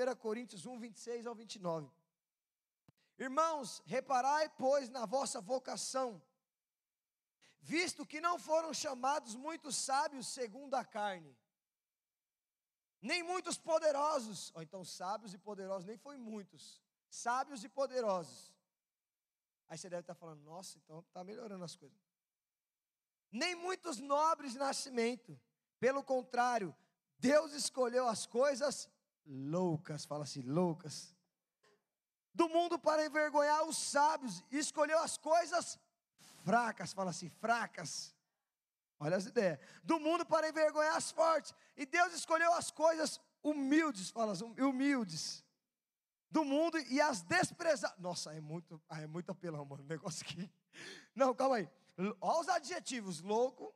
1 Coríntios 1, 26 ao 29. Irmãos, reparai, pois, na vossa vocação, visto que não foram chamados muitos sábios segundo a carne, nem muitos poderosos, ou então sábios e poderosos, nem foi muitos, sábios e poderosos. Aí você deve estar falando, nossa, então está melhorando as coisas. Nem muitos nobres de nascimento, pelo contrário, Deus escolheu as coisas loucas, fala assim, loucas, do mundo para envergonhar os sábios, e escolheu as coisas fracas, fala assim, fracas. Olha as ideias. Do mundo para envergonhar as fortes. E Deus escolheu as coisas humildes, fala assim, humildes. Do mundo e as desprezadas. Nossa, é muito, é muito apelão, mano, o negócio aqui. Não, calma aí. Olha os adjetivos: louco,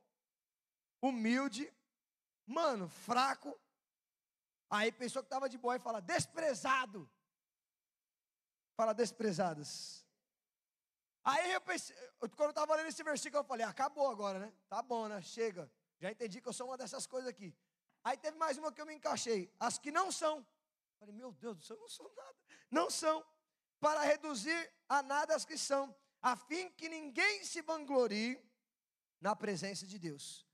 humilde, mano, fraco. Aí pessoa que estava de boa e fala desprezado. Fala desprezadas. Aí eu pensei, quando eu estava lendo esse versículo, eu falei, acabou agora, né? Tá bom, né? Chega. Já entendi que eu sou uma dessas coisas aqui. Aí teve mais uma que eu me encaixei. As que não são. Falei, meu Deus do céu, eu não sou nada. Não são. Para reduzir a nada as que são, a fim que ninguém se vanglorie na presença de Deus.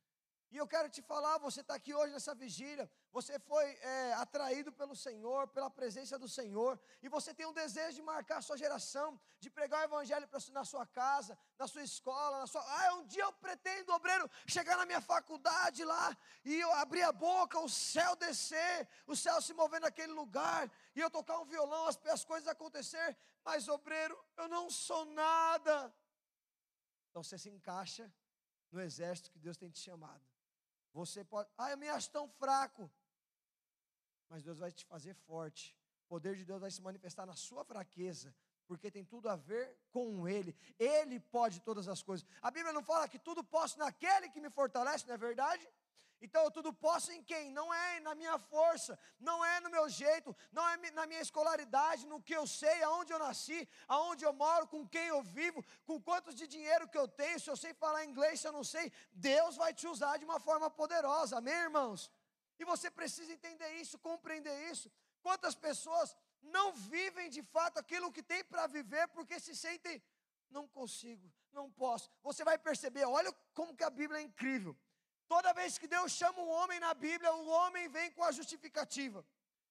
E eu quero te falar, você está aqui hoje nessa vigília, você foi é, atraído pelo Senhor, pela presença do Senhor, e você tem um desejo de marcar a sua geração, de pregar o Evangelho na sua casa, na sua escola, na sua. Ah, um dia eu pretendo, obreiro, chegar na minha faculdade lá, e eu abrir a boca, o céu descer, o céu se mover naquele lugar, e eu tocar um violão, as, as coisas acontecer, mas, obreiro, eu não sou nada. Então você se encaixa no exército que Deus tem te chamado. Você pode, ah, eu me acho tão fraco. Mas Deus vai te fazer forte. O poder de Deus vai se manifestar na sua fraqueza, porque tem tudo a ver com Ele. Ele pode todas as coisas. A Bíblia não fala que tudo posso naquele que me fortalece, não é verdade? Então eu tudo posso em quem? Não é na minha força, não é no meu jeito, não é na minha escolaridade, no que eu sei, aonde eu nasci, aonde eu moro, com quem eu vivo, com quantos de dinheiro que eu tenho, se eu sei falar inglês, se eu não sei, Deus vai te usar de uma forma poderosa, amém, irmãos? E você precisa entender isso, compreender isso. Quantas pessoas não vivem de fato aquilo que tem para viver porque se sentem, não consigo, não posso. Você vai perceber, olha como que a Bíblia é incrível. Toda vez que Deus chama um homem na Bíblia, o homem vem com a justificativa.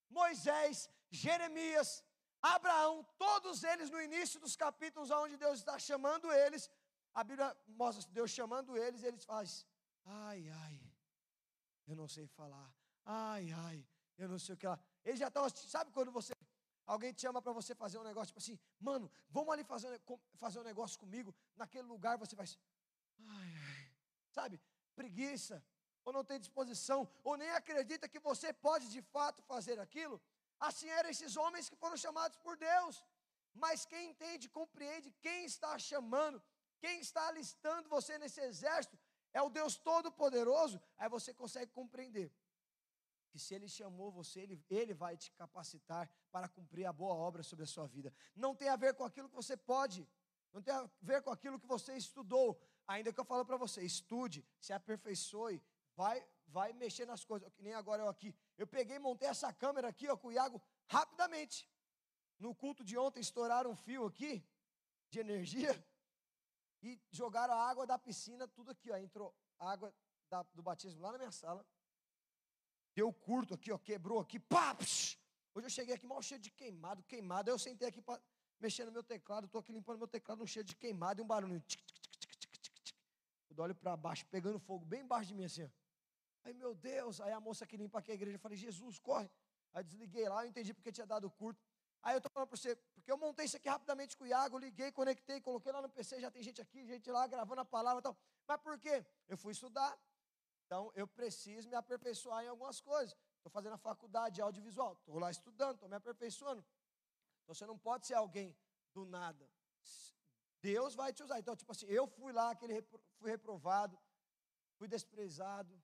Moisés, Jeremias, Abraão, todos eles no início dos capítulos onde Deus está chamando eles, a Bíblia mostra Deus chamando eles, eles fazem, ai, ai, eu não sei falar, ai, ai, eu não sei o que lá. Eles já estão, sabe quando você, alguém te chama para você fazer um negócio, tipo assim, mano, vamos ali fazer, fazer um negócio comigo, naquele lugar você vai, ai, ai, sabe? preguiça, ou não tem disposição, ou nem acredita que você pode de fato fazer aquilo, assim eram esses homens que foram chamados por Deus. Mas quem entende, compreende quem está chamando, quem está alistando você nesse exército, é o Deus Todo-Poderoso, aí você consegue compreender que se Ele chamou você, ele, ele vai te capacitar para cumprir a boa obra sobre a sua vida. Não tem a ver com aquilo que você pode, não tem a ver com aquilo que você estudou, ainda que eu falo para você, estude, se aperfeiçoe, vai, vai mexer nas coisas, que nem agora eu aqui. Eu peguei montei essa câmera aqui, ó, com o Iago, rapidamente. No culto de ontem, estouraram um fio aqui, de energia, e jogaram a água da piscina, tudo aqui, ó, entrou água da, do batismo lá na minha sala. Deu curto aqui, ó, quebrou aqui, pá, psh. Hoje eu cheguei aqui mal cheio de queimado, queimado. Aí eu sentei aqui para mexer no meu teclado, estou aqui limpando meu teclado, um cheio de queimado e um barulho. Tic, tic, eu olho para baixo, pegando fogo bem embaixo de mim assim. Aí, meu Deus, aí a moça que limpa aqui a igreja, eu falei, Jesus, corre. Aí desliguei lá, eu entendi porque tinha dado curto. Aí eu estou falando para você, porque eu montei isso aqui rapidamente com o Iago, liguei, conectei, coloquei lá no PC, já tem gente aqui, gente lá gravando a palavra e tal. Mas por quê? Eu fui estudar. Então eu preciso me aperfeiçoar em algumas coisas. Estou fazendo a faculdade de audiovisual, estou lá estudando, estou me aperfeiçoando. Então você não pode ser alguém do nada. Deus vai te usar. Então, tipo assim, eu fui lá, aquele fui reprovado, fui desprezado,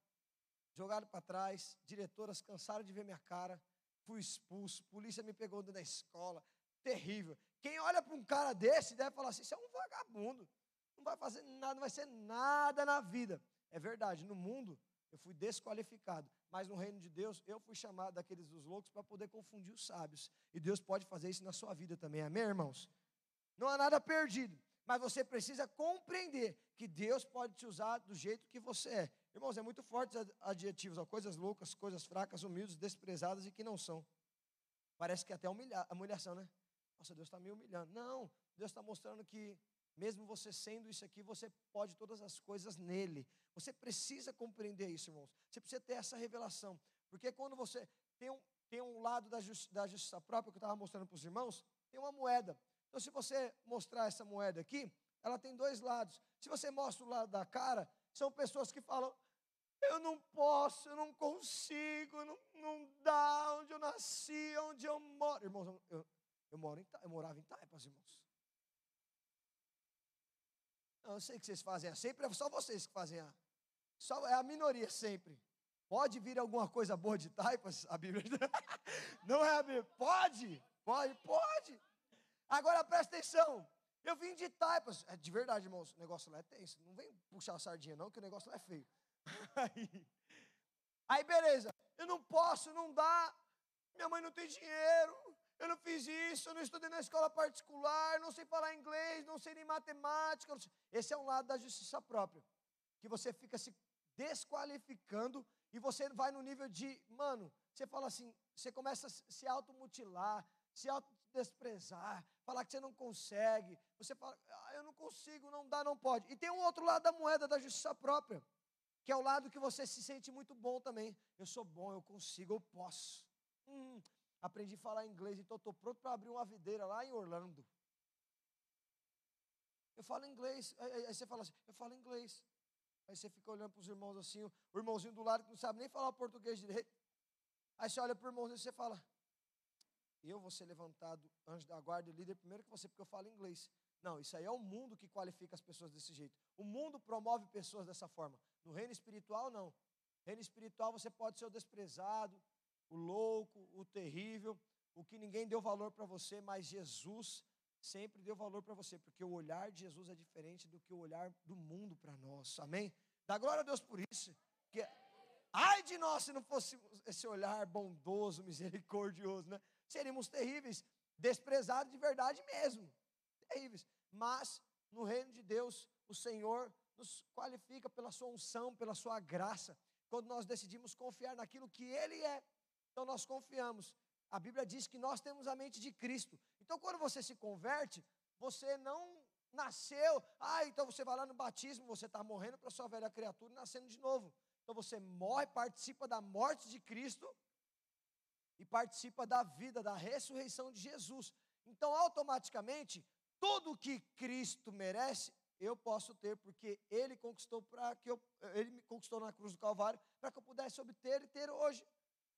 jogado para trás, diretoras cansaram de ver minha cara, fui expulso, polícia me pegou dentro da escola, terrível. Quem olha para um cara desse deve falar assim: isso é um vagabundo, não vai fazer nada, não vai ser nada na vida. É verdade, no mundo eu fui desqualificado. Mas no reino de Deus, eu fui chamado daqueles dos loucos para poder confundir os sábios. E Deus pode fazer isso na sua vida também, amém, irmãos? Não há nada perdido, mas você precisa compreender que Deus pode te usar do jeito que você é. Irmãos, é muito forte adjetivos, ó, coisas loucas, coisas fracas, humildes, desprezadas e que não são. Parece que até humilha, humilhação, né? Nossa, Deus está me humilhando. Não, Deus está mostrando que mesmo você sendo isso aqui, você pode todas as coisas nele. Você precisa compreender isso, irmãos. Você precisa ter essa revelação. Porque quando você tem um, tem um lado da, da justiça própria que eu estava mostrando para os irmãos, tem uma moeda. Então, se você mostrar essa moeda aqui, ela tem dois lados. Se você mostra o lado da cara, são pessoas que falam: eu não posso, eu não consigo, não, não dá, onde eu nasci, onde eu moro. Irmãos, eu, eu, eu, moro em, eu morava em Taipas, irmãos. Eu sei que vocês fazem, sempre é só vocês que fazem a. Só, é a minoria sempre. Pode vir alguma coisa boa de Taipas? A Bíblia. Não é a Bíblia. Pode, pode, pode. Agora presta atenção. Eu vim de Taipas. É de verdade, irmãos. O negócio lá é tenso. Não vem puxar a sardinha, não, que o negócio lá é feio. Aí, aí beleza. Eu não posso, não dá. Minha mãe não tem dinheiro eu não fiz isso, eu não estudei na escola particular, não sei falar inglês, não sei nem matemática. Esse é um lado da justiça própria, que você fica se desqualificando e você vai no nível de, mano, você fala assim, você começa a se automutilar, se autodesprezar, falar que você não consegue, você fala, ah, eu não consigo, não dá, não pode. E tem um outro lado da moeda da justiça própria, que é o lado que você se sente muito bom também. Eu sou bom, eu consigo, eu posso. Hum, aprendi a falar inglês, então estou pronto para abrir uma videira lá em Orlando. Eu falo inglês, aí, você fala assim, eu falo inglês. Aí você fica olhando para os irmãos assim, o irmãozinho do lado que não sabe nem falar português direito. Aí você olha para o irmãozinho e você fala, eu vou ser levantado anjo da guarda e líder primeiro que você, porque eu falo inglês. Não, isso aí é o mundo que qualifica as pessoas desse jeito. O mundo promove pessoas dessa forma. No reino espiritual, não. No reino espiritual você pode ser o desprezado, o louco, o terrível, o que ninguém deu valor para você, mas Jesus sempre deu valor para você, porque o olhar de Jesus é diferente do que o olhar do mundo para nós. Amém? Dá glória a Deus por isso. Que ai de nós se não fosse esse olhar bondoso, misericordioso, né? Seríamos terríveis, desprezados de verdade mesmo. Terríveis. Mas no reino de Deus, o Senhor nos qualifica pela sua unção, pela sua graça, quando nós decidimos confiar naquilo que ele é então nós confiamos. A Bíblia diz que nós temos a mente de Cristo. Então quando você se converte, você não nasceu, ah, então você vai lá no batismo, você está morrendo para sua velha criatura e nascendo de novo. Então você morre, participa da morte de Cristo e participa da vida, da ressurreição de Jesus. Então automaticamente, tudo que Cristo merece, eu posso ter, porque Ele conquistou para que eu, Ele me conquistou na cruz do Calvário, para que eu pudesse obter e ter hoje.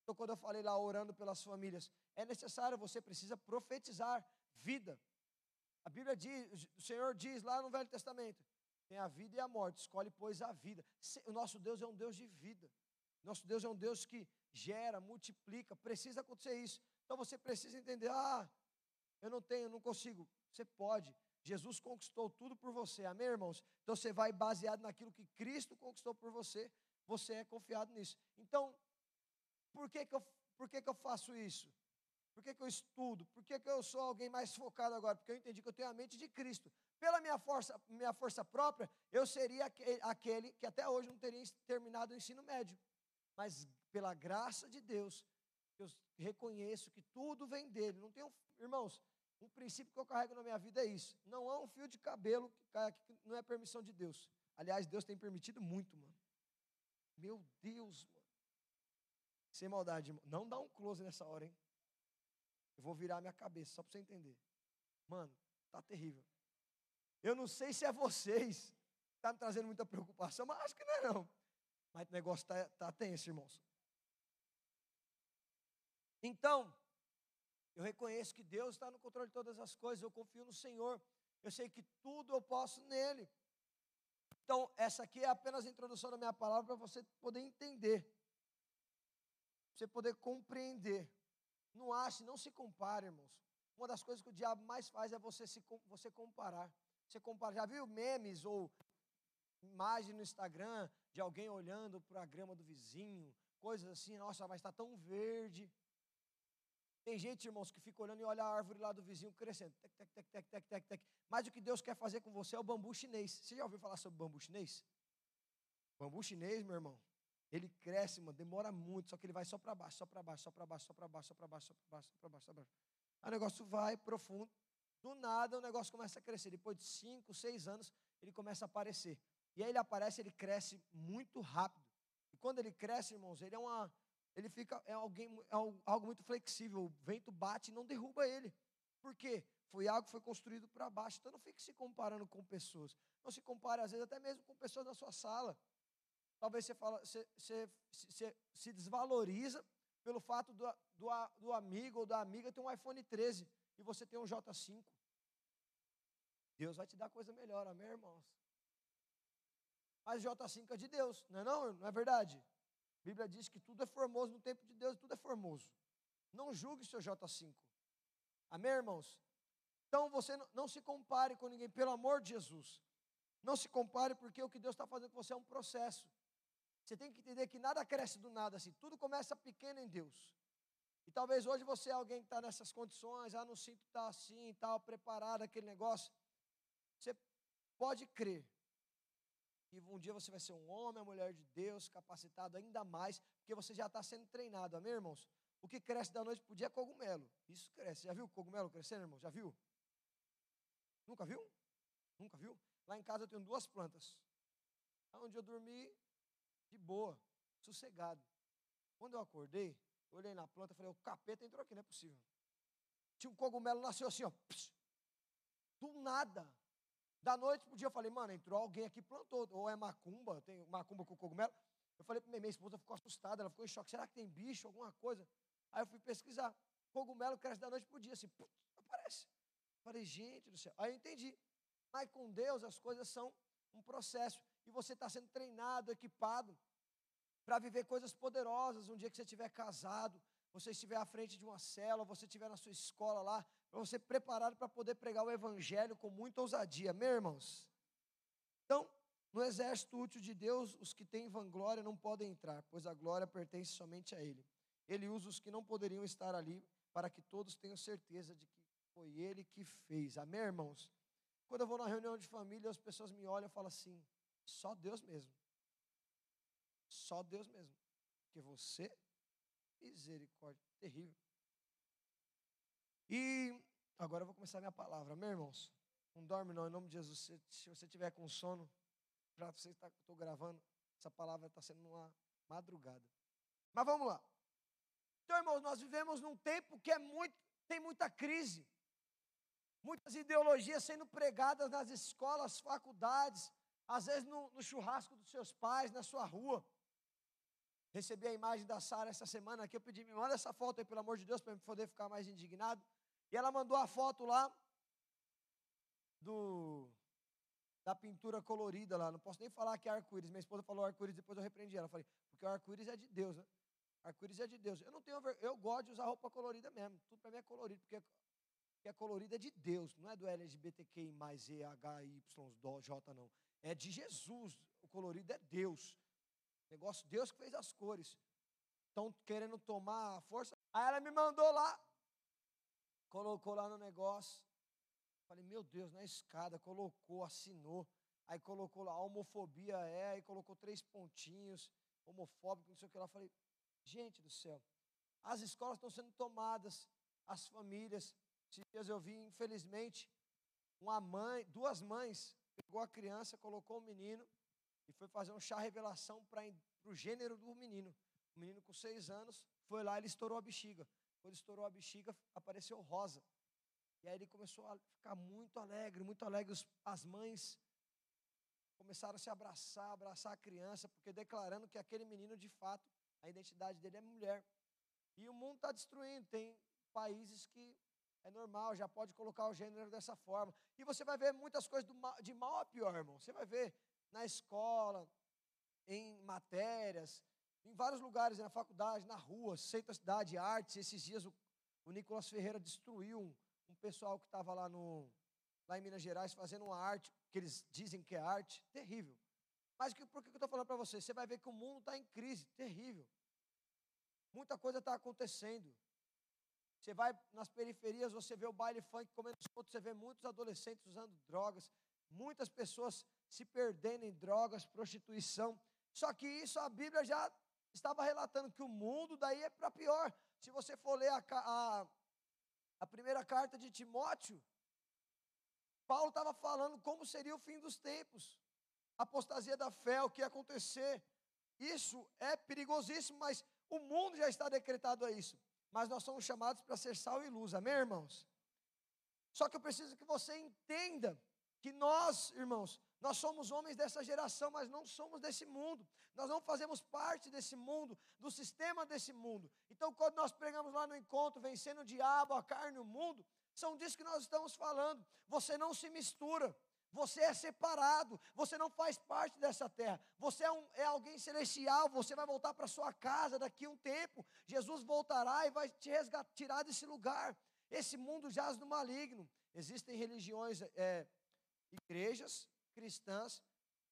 Então, quando eu falei lá orando pelas famílias, é necessário, você precisa profetizar vida. A Bíblia diz, o Senhor diz lá no Velho Testamento: tem a vida e a morte, escolhe, pois, a vida. O nosso Deus é um Deus de vida. Nosso Deus é um Deus que gera, multiplica, precisa acontecer isso. Então você precisa entender: ah, eu não tenho, não consigo. Você pode. Jesus conquistou tudo por você, amém, irmãos? Então você vai baseado naquilo que Cristo conquistou por você, você é confiado nisso. Então, por que, que, eu, por que, que eu faço isso? Por que, que eu estudo? Por que, que eu sou alguém mais focado agora? Porque eu entendi que eu tenho a mente de Cristo. Pela minha força, minha força própria, eu seria aquele que até hoje não teria terminado o ensino médio. Mas pela graça de Deus, eu reconheço que tudo vem dele. Não tenho, irmãos, um princípio que eu carrego na minha vida é isso. Não há um fio de cabelo que cai aqui, que não é permissão de Deus. Aliás, Deus tem permitido muito, mano. Meu Deus, mano. Sem maldade, irmão. Não dá um close nessa hora, hein? Eu vou virar minha cabeça, só para você entender. Mano, tá terrível. Eu não sei se é vocês que tá me trazendo muita preocupação, mas acho que não é não. Mas o negócio tá, tá tenso, irmãos. Então, eu reconheço que Deus está no controle de todas as coisas, eu confio no Senhor. Eu sei que tudo eu posso nele. Então, essa aqui é apenas a introdução da minha palavra para você poder entender você poder compreender. Não ache, não se compare, irmãos. Uma das coisas que o diabo mais faz é você se você comparar. Você compara, já viu memes ou imagem no Instagram de alguém olhando para a grama do vizinho, coisas assim, nossa, mas está tão verde. Tem gente, irmãos, que fica olhando e olha a árvore lá do vizinho crescendo. Tec, tec, tec, tec, tec, tec, tec. Mas o que Deus quer fazer com você é o bambu chinês. Você já ouviu falar sobre bambu chinês? Bambu chinês, meu irmão, ele cresce, mano, demora muito, só que ele vai só para baixo, só para baixo, só para baixo, só para baixo, só para baixo, só para baixo, só para baixo, só para baixo. Aí o negócio vai profundo. Do nada o negócio começa a crescer. Depois de cinco, seis anos, ele começa a aparecer. E aí ele aparece, ele cresce muito rápido. E quando ele cresce, irmãos, ele é uma. Ele fica. É, alguém, é algo muito flexível. O vento bate e não derruba ele. Por quê? Foi algo que foi construído para baixo. Então não fique se comparando com pessoas. Não se compare, às vezes, até mesmo com pessoas na sua sala. Talvez você, fala, você, você, você se desvaloriza pelo fato do, do, do amigo ou da amiga ter um iPhone 13 e você tem um J5. Deus vai te dar coisa melhor, amém, irmãos? Mas J5 é de Deus, não é não? Não é verdade? A Bíblia diz que tudo é formoso no tempo de Deus, tudo é formoso. Não julgue seu J5. Amém, irmãos? Então você não, não se compare com ninguém, pelo amor de Jesus. Não se compare, porque o que Deus está fazendo com você é um processo. Você tem que entender que nada cresce do nada assim, tudo começa pequeno em Deus. E talvez hoje você é alguém que está nessas condições, ah, não sinto estar tá assim, tal, preparado, aquele negócio. Você pode crer que um dia você vai ser um homem, uma mulher de Deus, capacitado ainda mais, porque você já está sendo treinado, amém, irmãos? O que cresce da noite para o dia é cogumelo. Isso cresce. Já viu cogumelo crescendo, irmão? Já viu? Nunca viu? Nunca viu? Lá em casa eu tenho duas plantas. Onde eu dormi, de boa, sossegado. Quando eu acordei, eu olhei na planta e falei, o capeta entrou aqui, não é possível. Tinha um cogumelo, nasceu assim, ó. Do nada. Da noite pro dia eu falei, mano, entrou alguém aqui plantou. Ou é macumba, tem macumba com cogumelo. Eu falei para minha esposa, ficou assustada, ela ficou em choque. Será que tem bicho, alguma coisa? Aí eu fui pesquisar. Cogumelo cresce da noite pro dia, assim, aparece. Eu falei, gente do céu. Aí eu entendi. Mas com Deus as coisas são um processo e você está sendo treinado, equipado para viver coisas poderosas. Um dia que você estiver casado, você estiver à frente de uma célula, você estiver na sua escola lá, para você preparado para poder pregar o evangelho com muita ousadia, meus irmãos. Então, no exército útil de Deus, os que têm vanglória não podem entrar, pois a glória pertence somente a Ele. Ele usa os que não poderiam estar ali, para que todos tenham certeza de que foi Ele que fez. Amém, irmãos? Quando eu vou na reunião de família, as pessoas me olham e falam assim: só Deus mesmo. Só Deus mesmo. Porque você, misericórdia, terrível. E agora eu vou começar a minha palavra, meus irmãos. Não dorme não, em nome de Jesus. Se, se você tiver com sono, para você estar, estou gravando, essa palavra está sendo uma madrugada. Mas vamos lá. Então, irmãos, nós vivemos num tempo que é muito, tem muita crise. Muitas ideologias sendo pregadas nas escolas, faculdades, às vezes no, no churrasco dos seus pais, na sua rua. Recebi a imagem da Sara essa semana aqui, eu pedi, me manda essa foto aí, pelo amor de Deus, para eu poder ficar mais indignado. E ela mandou a foto lá do da pintura colorida lá. Não posso nem falar que é arco-íris. Minha esposa falou arco-íris, depois eu repreendi ela. Falei, porque o arco-íris é de Deus, né? Arco-íris é de Deus. Eu não tenho eu gosto de usar roupa colorida mesmo. Tudo para mim é colorido, porque que é colorida é de Deus, não é do LGBTQI mais E, H, Y, J, não. É de Jesus. O colorido é Deus. Negócio, Deus que fez as cores. Estão querendo tomar a força. Aí ela me mandou lá. Colocou lá no negócio. Falei, meu Deus, na escada, colocou, assinou. Aí colocou lá, homofobia é, aí colocou três pontinhos, homofóbico, não sei o que lá. Falei, gente do céu, as escolas estão sendo tomadas, as famílias. Esses dias eu vi, infelizmente, uma mãe, duas mães pegou a criança, colocou o menino e foi fazer um chá revelação para o gênero do menino. O menino com seis anos foi lá, ele estourou a bexiga. Quando estourou a bexiga, apareceu rosa. E aí ele começou a ficar muito alegre, muito alegre. As mães começaram a se abraçar, abraçar a criança, porque declarando que aquele menino, de fato, a identidade dele é mulher. E o mundo está destruindo. Tem países que é normal, já pode colocar o gênero dessa forma. E você vai ver muitas coisas mal, de mal a pior, irmão. Você vai ver na escola, em matérias, em vários lugares, na faculdade, na rua, centro da cidade, artes. Esses dias o, o Nicolas Ferreira destruiu um, um pessoal que estava lá, no, lá em Minas Gerais fazendo uma arte, que eles dizem que é arte, terrível. Mas que, por que eu estou falando para você? Você vai ver que o mundo está em crise, terrível. Muita coisa está acontecendo. Você vai nas periferias, você vê o baile funk comendo solto, você vê muitos adolescentes usando drogas, muitas pessoas se perdendo em drogas, prostituição. Só que isso a Bíblia já estava relatando que o mundo daí é para pior. Se você for ler a, a, a primeira carta de Timóteo, Paulo estava falando como seria o fim dos tempos, apostasia da fé, o que ia acontecer. Isso é perigosíssimo, mas o mundo já está decretado a isso. Mas nós somos chamados para ser sal e luz, amém, irmãos? Só que eu preciso que você entenda que nós, irmãos, nós somos homens dessa geração, mas não somos desse mundo. Nós não fazemos parte desse mundo, do sistema desse mundo. Então, quando nós pregamos lá no encontro, vencendo o diabo, a carne o mundo, são disso que nós estamos falando. Você não se mistura. Você é separado, você não faz parte dessa terra, você é, um, é alguém celestial, você vai voltar para sua casa daqui a um tempo. Jesus voltará e vai te resgatar, tirar desse lugar. Esse mundo jaz no maligno. Existem religiões, é, igrejas cristãs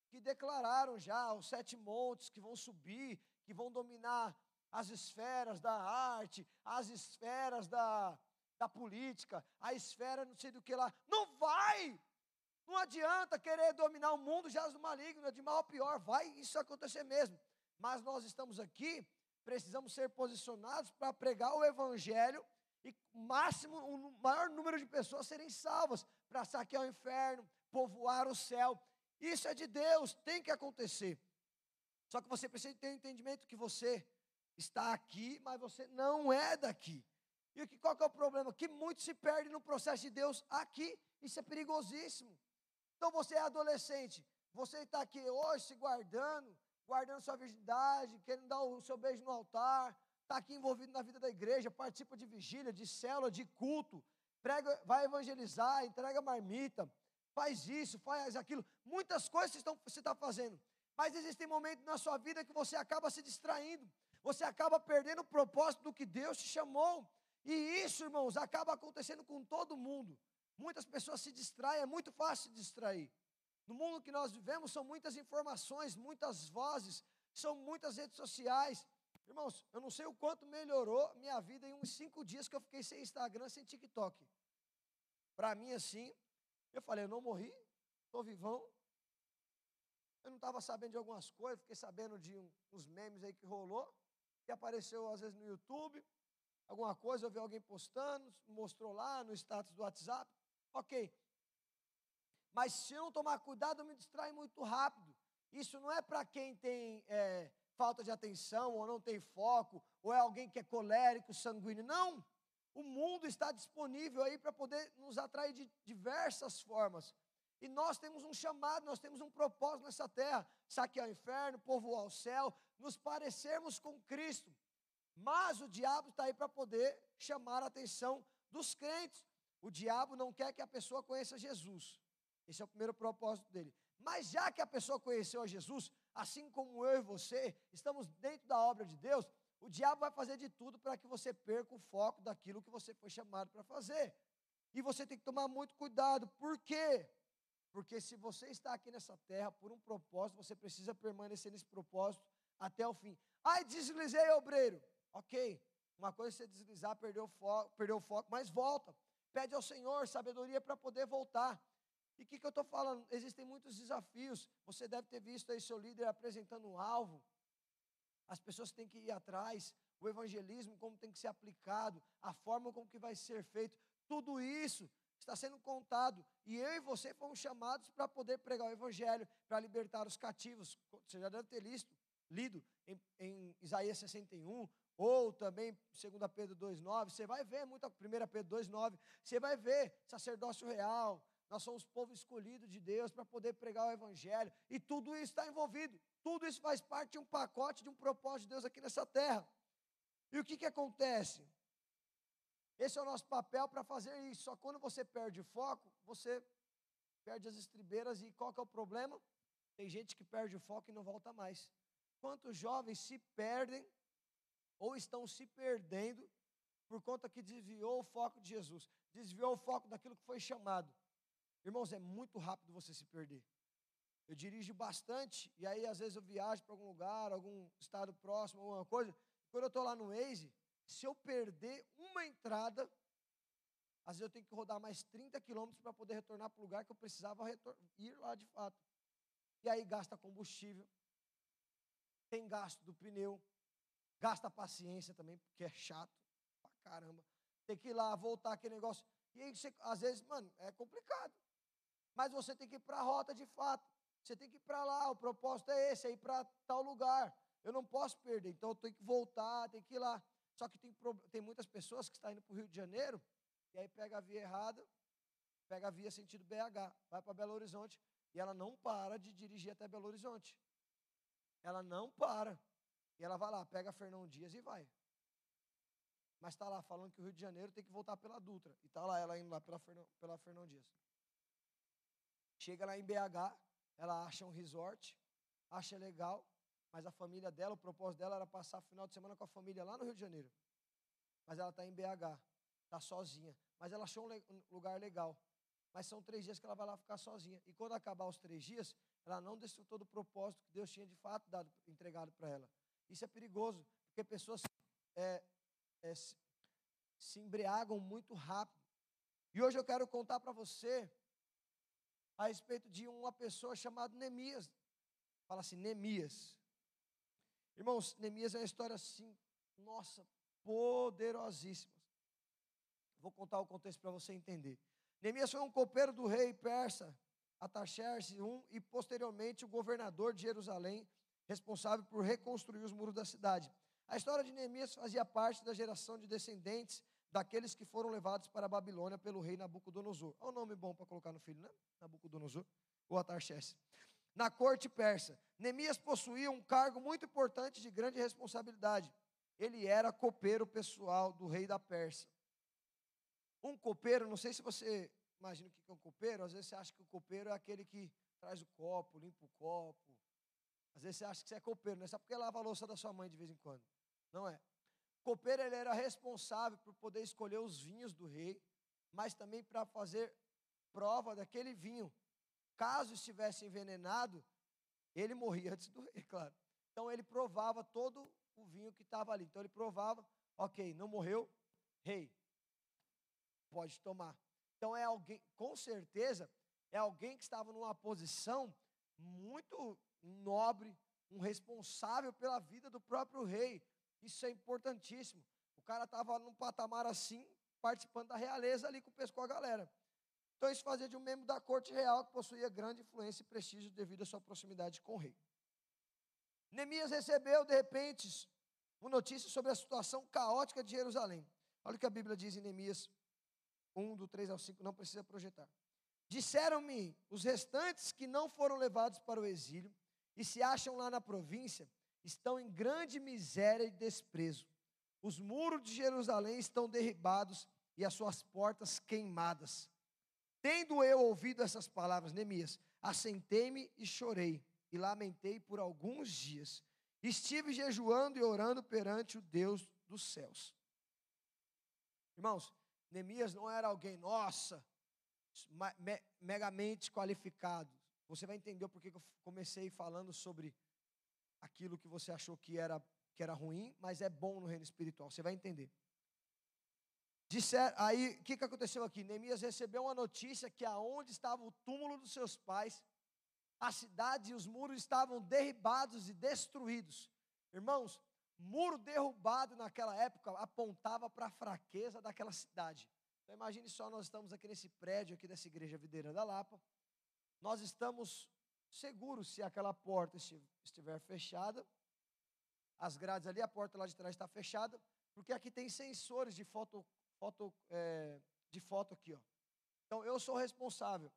que declararam já os sete montes que vão subir, que vão dominar as esferas da arte, as esferas da, da política, a esfera não sei do que lá. Não vai! Não adianta querer dominar o mundo já do maligno, é de mal a pior, vai isso acontecer mesmo. Mas nós estamos aqui, precisamos ser posicionados para pregar o evangelho e máximo, o maior número de pessoas serem salvas, para saquear o inferno, povoar o céu. Isso é de Deus, tem que acontecer. Só que você precisa ter o um entendimento que você está aqui, mas você não é daqui. E qual que é o problema? Que muitos se perdem no processo de Deus aqui. Isso é perigosíssimo. Então você é adolescente, você está aqui hoje se guardando, guardando sua virgindade, querendo dar o seu beijo no altar, está aqui envolvido na vida da igreja, participa de vigília, de célula, de culto, prega, vai evangelizar, entrega marmita, faz isso, faz aquilo. Muitas coisas estão, você está fazendo. Mas existem momentos na sua vida que você acaba se distraindo. Você acaba perdendo o propósito do que Deus te chamou. E isso, irmãos, acaba acontecendo com todo mundo. Muitas pessoas se distraem, é muito fácil se distrair. No mundo que nós vivemos, são muitas informações, muitas vozes, são muitas redes sociais. Irmãos, eu não sei o quanto melhorou minha vida em uns cinco dias que eu fiquei sem Instagram, sem TikTok. Para mim, assim, eu falei, eu não morri, estou vivão. Eu não estava sabendo de algumas coisas, fiquei sabendo de um, uns memes aí que rolou, que apareceu às vezes no YouTube, alguma coisa, eu vi alguém postando, mostrou lá no status do WhatsApp, ok. Mas se eu não tomar cuidado, eu me distraio muito rápido. Isso não é para quem tem é, falta de atenção, ou não tem foco, ou é alguém que é colérico, sanguíneo. Não! O mundo está disponível aí para poder nos atrair de diversas formas. E nós temos um chamado, nós temos um propósito nessa terra: saquear o inferno, povoar o céu, nos parecermos com Cristo. Mas o diabo está aí para poder chamar a atenção dos crentes. O diabo não quer que a pessoa conheça Jesus. Esse é o primeiro propósito dele. Mas já que a pessoa conheceu a Jesus, assim como eu e você, estamos dentro da obra de Deus, o diabo vai fazer de tudo para que você perca o foco daquilo que você foi chamado para fazer. E você tem que tomar muito cuidado. Por quê? Porque se você está aqui nessa terra por um propósito, você precisa permanecer nesse propósito até o fim. Ai, deslizei, obreiro. Ok. Uma coisa é você deslizar, perder o foco, perder o foco mas volta. Pede ao Senhor sabedoria para poder voltar. E o que, que eu estou falando? Existem muitos desafios. Você deve ter visto aí seu líder apresentando um alvo as pessoas têm que ir atrás, o evangelismo, como tem que ser aplicado, a forma como que vai ser feito, tudo isso está sendo contado. E eu e você fomos chamados para poder pregar o evangelho, para libertar os cativos. Você já deve ter lido, lido em, em Isaías 61, ou também 2 Pedro 2,9, você vai ver muito, 1 Pedro 2,9, você vai ver sacerdócio real, nós somos povo escolhido de Deus para poder pregar o Evangelho, e tudo isso está envolvido. Tudo isso faz parte de um pacote, de um propósito de Deus aqui nessa terra. E o que, que acontece? Esse é o nosso papel para fazer isso. Só quando você perde o foco, você perde as estribeiras. E qual que é o problema? Tem gente que perde o foco e não volta mais. Quantos jovens se perdem ou estão se perdendo por conta que desviou o foco de Jesus, desviou o foco daquilo que foi chamado. Irmãos, é muito rápido você se perder. eu dirijo bastante, e aí às vezes eu viajo para algum lugar, algum estado próximo, alguma coisa. Quando eu estou lá no Waze, se eu perder uma entrada, às vezes eu tenho que rodar mais 30 quilômetros para poder retornar para o lugar que eu precisava ir lá de fato. E aí gasta combustível, tem gasto do pneu, gasta paciência também, porque é chato pra caramba. Tem que ir lá, voltar aquele negócio. E aí, você, às vezes, mano, é complicado. Mas você tem que ir para a rota de fato. Você tem que ir para lá, o propósito é esse, é ir para tal lugar. Eu não posso perder, então eu tenho que voltar, tenho que ir lá. Só que tem, tem muitas pessoas que estão indo para o Rio de Janeiro, e aí pega a via errada, pega a via sentido BH, vai para Belo Horizonte, e ela não para de dirigir até Belo Horizonte. Ela não para. E ela vai lá, pega Fernão Dias e vai. Mas está lá falando que o Rio de Janeiro tem que voltar pela Dutra. E está lá ela indo lá pela Fernão, pela Fernão Dias. Chega lá em BH, ela acha um resort, acha legal, mas a família dela, o propósito dela era passar o final de semana com a família lá no Rio de Janeiro. Mas ela está em BH, está sozinha. Mas ela achou um lugar legal. Mas são três dias que ela vai lá ficar sozinha. E quando acabar os três dias, ela não desfrutou do propósito que Deus tinha de fato dado, entregado para ela. Isso é perigoso, porque pessoas é, é, se embriagam muito rápido. E hoje eu quero contar para você a respeito de uma pessoa chamada Neemias. Fala assim, Neemias. Irmãos, Neemias é uma história assim, nossa, poderosíssima. Vou contar o contexto para você entender. Neemias foi um copeiro do rei persa, Ataxerxes I, e posteriormente o governador de Jerusalém, responsável por reconstruir os muros da cidade. A história de Neemias fazia parte da geração de descendentes daqueles que foram levados para a Babilônia pelo rei Nabucodonosor. É um nome bom para colocar no filho, né? Nabucodonosor ou Atarxerxes. Na corte persa, Neemias possuía um cargo muito importante de grande responsabilidade. Ele era copeiro pessoal do rei da Pérsia. Um copeiro, não sei se você imagina o que é um copeiro, às vezes você acha que o copeiro é aquele que traz o copo, limpa o copo. Às vezes você acha que você é copeiro, não é só porque lava a louça da sua mãe de vez em quando. Não é copeiro ele era responsável por poder escolher os vinhos do rei, mas também para fazer prova daquele vinho. Caso estivesse envenenado, ele morria antes do rei, claro. Então ele provava todo o vinho que estava ali. Então ele provava, ok, não morreu, rei, pode tomar. Então é alguém, com certeza, é alguém que estava numa posição muito nobre, um responsável pela vida do próprio rei, isso é importantíssimo. O cara estava num patamar assim, participando da realeza ali com com a galera. Então isso fazia de um membro da corte real que possuía grande influência e prestígio devido à sua proximidade com o rei. Neemias recebeu, de repente, uma notícia sobre a situação caótica de Jerusalém. Olha o que a Bíblia diz em Neemias 1, do 3 ao 5, não precisa projetar. Disseram-me os restantes que não foram levados para o exílio e se acham lá na província, estão em grande miséria e desprezo. Os muros de Jerusalém estão derribados e as suas portas queimadas. Tendo eu ouvido essas palavras, Neemias, assentei-me e chorei, e lamentei por alguns dias. Estive jejuando e orando perante o Deus dos céus. Irmãos, Neemias não era alguém, nossa, me, megamente qualificado. Você vai entender porque eu comecei falando sobre aquilo que você achou que era, que era ruim, mas é bom no reino espiritual. Você vai entender. Disser, aí, o que, que aconteceu aqui? Neemias recebeu uma notícia que aonde estava o túmulo dos seus pais, a cidade e os muros estavam derribados e destruídos. Irmãos, muro derrubado naquela época apontava para a fraqueza daquela cidade. Então imagine só, nós estamos aqui nesse prédio aqui dessa igreja Videira da Lapa. Nós estamos seguro se aquela porta estiver fechada. As grades ali, a porta lá de trás está fechada, porque aqui tem sensores de foto, foto, é, de foto aqui, ó. Então eu sou responsável.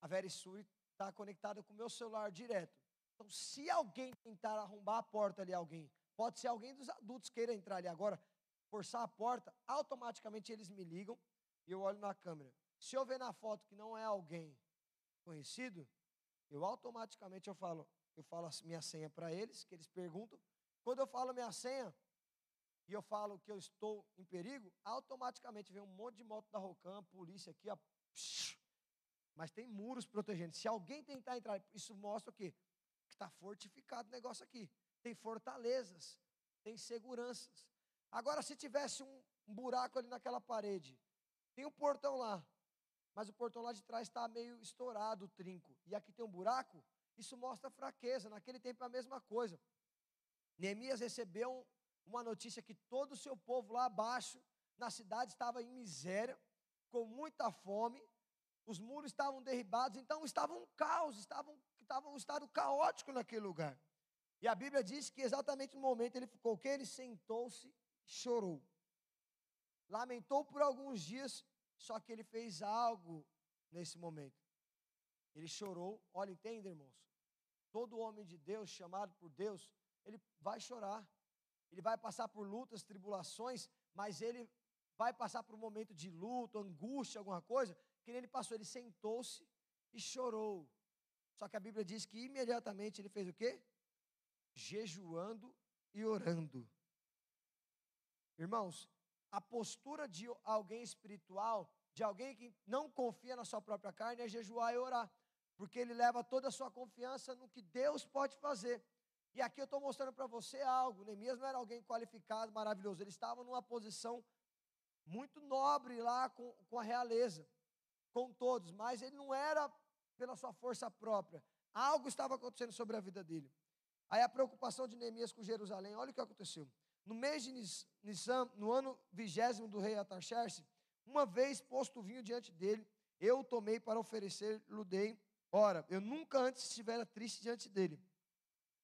A Verisuri está conectada com o meu celular direto. Então, se alguém tentar arrombar a porta ali, alguém, pode ser alguém dos adultos queira entrar ali agora, forçar a porta, automaticamente eles me ligam e eu olho na câmera. Se eu ver na foto que não é alguém conhecido, eu automaticamente eu falo, eu falo minha senha para eles, que eles perguntam. Quando eu falo minha senha e eu falo que eu estou em perigo, automaticamente vem um monte de moto da Rocam, polícia aqui, ó, mas tem muros protegendo. Se alguém tentar entrar, isso mostra o quê? Que está fortificado o negócio aqui. Tem fortalezas, tem seguranças. Agora, se tivesse um, um buraco ali naquela parede, tem um portão lá, mas o portão lá de trás está meio estourado, o trinco, e aqui tem um buraco, isso mostra fraqueza. Naquele tempo é a mesma coisa. Neemias recebeu uma notícia que todo o seu povo lá abaixo, na cidade, estava em miséria, com muita fome, os muros estavam derribados, então estava um caos, estava um, estava um estado caótico naquele lugar. E a Bíblia diz que exatamente no momento ele ficou que ele sentou-se e chorou. Lamentou por alguns dias, só que ele fez algo nesse momento. Ele chorou. Olha, entende, irmãos? Todo homem de Deus, chamado por Deus, ele vai chorar. Ele vai passar por lutas, tribulações, mas ele vai passar por um momento de luto, angústia, alguma coisa, que ele passou, ele sentou-se e chorou. Só que a Bíblia diz que imediatamente ele fez o quê? Jejuando e orando. Irmãos, a postura de alguém espiritual, de alguém que não confia na sua própria carne, é jejuar e orar, porque ele leva toda a sua confiança no que Deus pode fazer. E aqui eu estou mostrando para você algo. Neemias não era alguém qualificado, maravilhoso. Ele estava numa posição muito nobre lá com, com a realeza, com todos, mas ele não era pela sua força própria. Algo estava acontecendo sobre a vida dele. Aí a preocupação de Neemias com Jerusalém, olha o que aconteceu. No mês de Nissan, no ano vigésimo do rei Atarxerxes, uma vez posto o vinho diante dele, eu o tomei para oferecer-lhe. Ora, eu nunca antes estivera triste diante dele.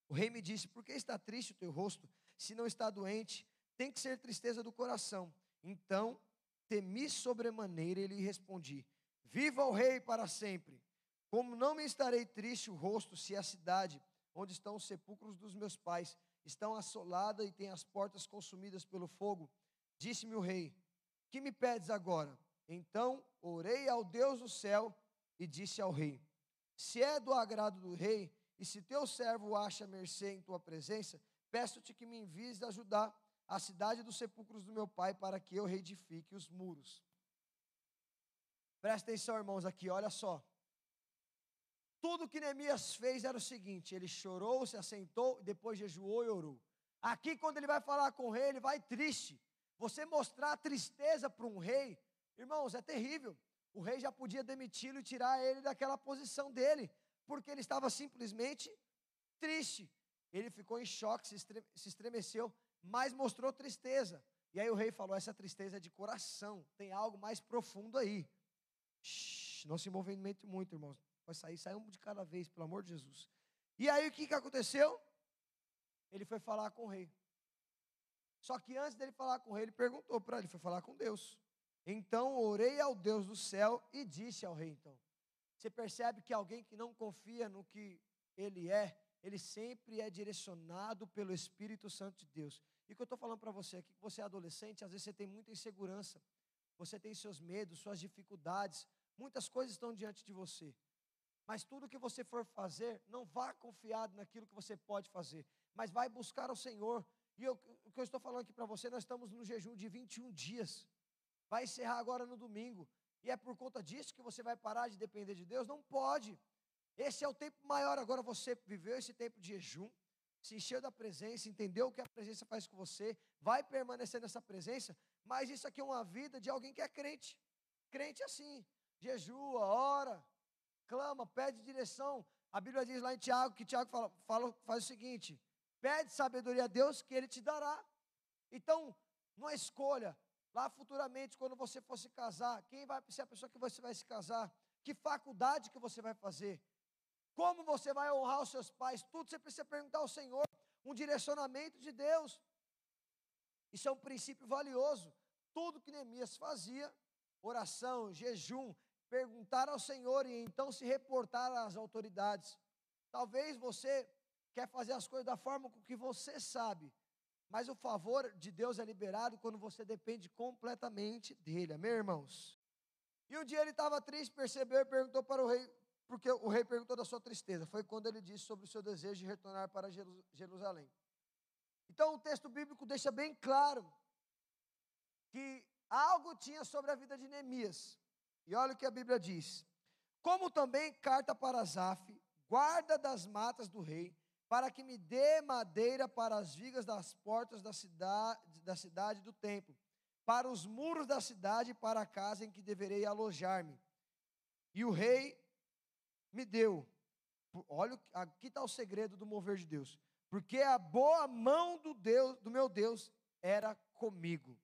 O rei me disse: Por que está triste o teu rosto, se não está doente? Tem que ser tristeza do coração. Então temi sobremaneira e lhe respondi: Viva o rei para sempre. Como não me estarei triste o rosto, se a cidade onde estão os sepulcros dos meus pais estão assolada e tem as portas consumidas pelo fogo. Disse-me o rei: Que me pedes agora? Então orei ao Deus do céu e disse ao rei: Se é do agrado do rei, e se teu servo acha mercê em tua presença, peço-te que me envies ajudar a cidade dos sepulcros do meu pai para que eu reedifique os muros. Presta atenção, irmãos, aqui, olha só. Tudo que Neemias fez era o seguinte: ele chorou, se assentou, depois jejuou e orou. Aqui, quando ele vai falar com o rei, ele vai triste. Você mostrar tristeza para um rei, irmãos, é terrível. O rei já podia demiti-lo e tirar ele daquela posição dele, porque ele estava simplesmente triste. Ele ficou em choque, se estremeceu, mas mostrou tristeza. E aí o rei falou: essa tristeza é de coração, tem algo mais profundo aí. Shhh, não se movimente muito, irmãos. Vai sair, sai um de cada vez, pelo amor de Jesus. E aí o que, que aconteceu? Ele foi falar com o rei. Só que antes dele falar com o rei, ele perguntou para ele, foi falar com Deus. Então orei ao Deus do céu e disse ao rei, então. Você percebe que alguém que não confia no que ele é, ele sempre é direcionado pelo Espírito Santo de Deus. E o que eu estou falando para você aqui, que você é adolescente, às vezes você tem muita insegurança, você tem seus medos, suas dificuldades, muitas coisas estão diante de você. Mas tudo que você for fazer, não vá confiado naquilo que você pode fazer, mas vai buscar ao Senhor. E eu, o que eu estou falando aqui para você, nós estamos no jejum de 21 dias. Vai encerrar agora no domingo. E é por conta disso que você vai parar de depender de Deus? Não pode. Esse é o tempo maior. Agora você viveu esse tempo de jejum, se encheu da presença, entendeu o que a presença faz com você, vai permanecer nessa presença, mas isso aqui é uma vida de alguém que é crente. Crente assim, jejua, ora, clama, pede direção. A Bíblia diz lá em Tiago que Tiago fala, fala, faz o seguinte: pede sabedoria a Deus que Ele te dará. Então, numa escolha, lá futuramente, quando você for se casar, quem vai ser a pessoa que você vai se casar? Que faculdade que você vai fazer? Como você vai honrar os seus pais? Tudo você precisa perguntar ao Senhor, um direcionamento de Deus. Isso é um princípio valioso. Tudo que Neemias fazia, oração, jejum, perguntar ao Senhor e então se reportar às autoridades. Talvez você quer fazer as coisas da forma com que você sabe, mas o favor de Deus é liberado quando você depende completamente dele. Amém, irmãos? E um dia ele estava triste, percebeu e perguntou para o rei, porque o rei perguntou da sua tristeza. Foi quando ele disse sobre o seu desejo de retornar para Jerusalém. Então o texto bíblico deixa bem claro que algo tinha sobre a vida de Neemias. E olha o que a Bíblia diz: como também carta para Zaf, guarda das matas do rei, para que me dê madeira para as vigas das portas da cidade, da cidade do templo, para os muros da cidade e para a casa em que deverei alojar-me. E o rei me deu. Olha, aqui está o segredo do mover de Deus. Porque a boa mão do Deus, do meu Deus, era comigo.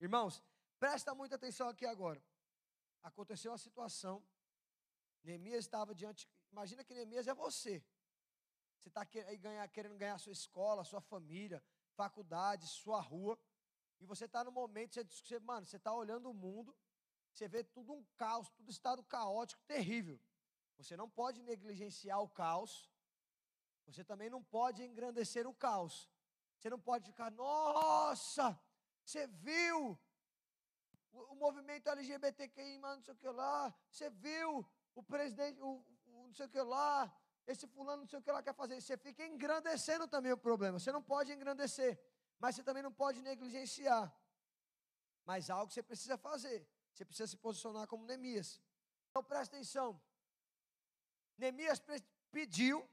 Irmãos, presta muita atenção aqui agora. Aconteceu uma situação. Neemias estava diante. Imagina que Neemias é você. Você está querendo ganhar sua escola, sua família, faculdade, sua rua. E você está no momento, você, você, mano, você está olhando o mundo, você vê tudo um caos, tudo estado caótico, terrível. Você não pode negligenciar o caos. Você também não pode engrandecer o caos. Você não pode ficar, nossa, você viu o, movimento LGBTQI, não sei o que lá. Você viu o presidente, o, o não sei o que lá, esse fulano não sei o que lá quer fazer. Você fica engrandecendo também o problema. Você não pode engrandecer, mas você também não pode negligenciar. Mas algo você precisa fazer. Você precisa se posicionar como Neemias. Então presta atenção. Neemias pediu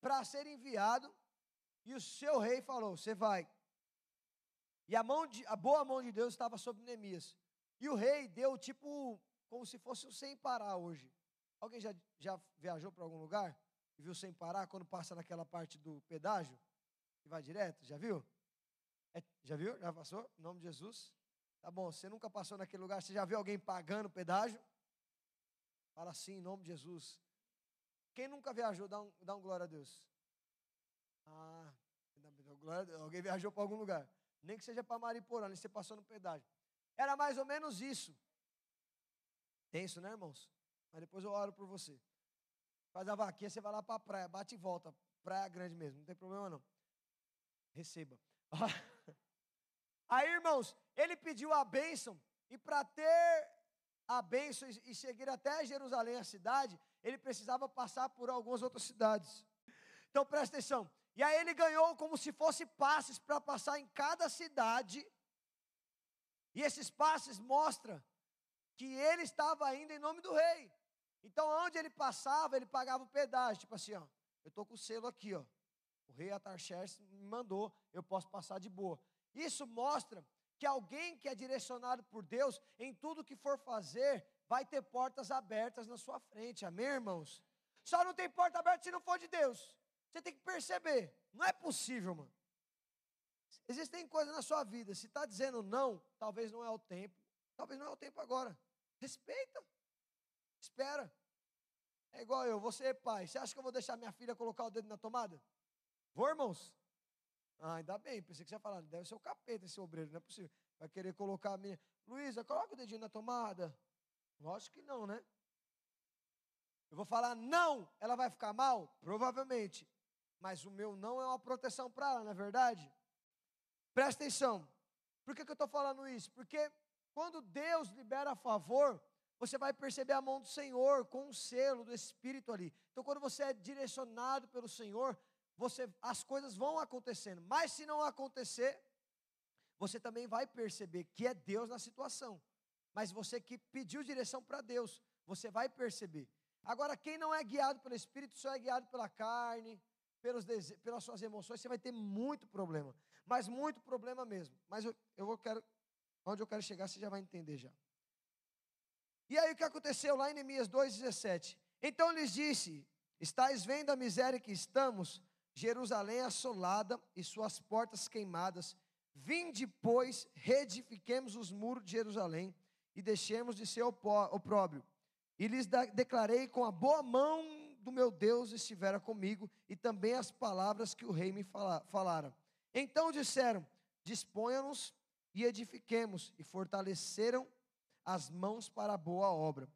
para ser enviado e o seu rei falou: Você vai. E a, mão de, a boa mão de Deus estava sobre Neemias. E o rei deu tipo como se fosse um sem parar hoje. Alguém já, já viajou para algum lugar e viu sem parar quando passa naquela parte do pedágio? E vai direto? Já viu? É, já viu? Já passou? Em nome de Jesus? Tá bom, você nunca passou naquele lugar, você já viu alguém pagando pedágio? Fala assim, em nome de Jesus. Quem nunca viajou, dá um, dá um glória a Deus. Ah, alguém viajou para algum lugar. Nem que seja para Mariporã, você passou no pedágio. Era mais ou menos isso. Tenso, né, irmãos? Mas depois eu oro por você. Faz a vaquinha, você vai lá para a praia, bate e volta. Praia grande mesmo, não tem problema não. Receba. Aí, irmãos, ele pediu a bênção, e para ter a bênção e seguir até Jerusalém, a cidade, ele precisava passar por algumas outras cidades. Então presta atenção. E aí ele ganhou como se fosse passes para passar em cada cidade. E esses passes mostram que ele estava indo em nome do rei. Então, onde ele passava, ele pagava o pedágio. Tipo assim, ó, eu estou com o selo aqui, ó. O rei Atarxerxes me mandou, eu posso passar de boa. Isso mostra que alguém que é direcionado por Deus, em tudo que for fazer, vai ter portas abertas na sua frente. Amém, irmãos? Só não tem porta aberta se não for de Deus. Você tem que perceber. Não é possível, mano. Existem coisas na sua vida. Se está dizendo não, talvez não é o tempo. Talvez não é o tempo agora. Respeita. Espera. É igual eu, você é pai. Você acha que eu vou deixar minha filha colocar o dedo na tomada? Vou, irmãos? Ah, ainda bem. Pensei que você ia falar, deve ser o capeta esse obreiro, não é possível. Vai querer colocar a minha. Luísa, coloca o dedinho na tomada. Lógico que não, né? Eu vou falar não, ela vai ficar mal? Provavelmente. Mas o meu não é uma proteção para ela, não é verdade? Presta atenção. Por que, que eu estou falando isso? Porque quando Deus libera a favor, você vai perceber a mão do Senhor com o selo do Espírito ali. Então, quando você é direcionado pelo Senhor, você, as coisas vão acontecendo. Mas se não acontecer, você também vai perceber que é Deus na situação. Mas você que pediu direção para Deus, você vai perceber. Agora, quem não é guiado pelo Espírito, só é guiado pela carne, pelos pelas suas emoções, você vai ter muito problema. Mas muito problema mesmo. Mas eu, eu vou, quero, onde eu quero chegar, você já vai entender já. E aí o que aconteceu lá em Neemias 2,17? Então lhes disse: Estais vendo a miséria que estamos, Jerusalém assolada e suas portas queimadas. Vinde, pois, reedifiquemos os muros de Jerusalém e deixemos de ser opróbrio. E lhes declarei com a boa mão do meu Deus estivera comigo, e também as palavras que o rei me falara. Então disseram: Disponha-nos e edifiquemos, e fortaleceram as mãos para a boa obra.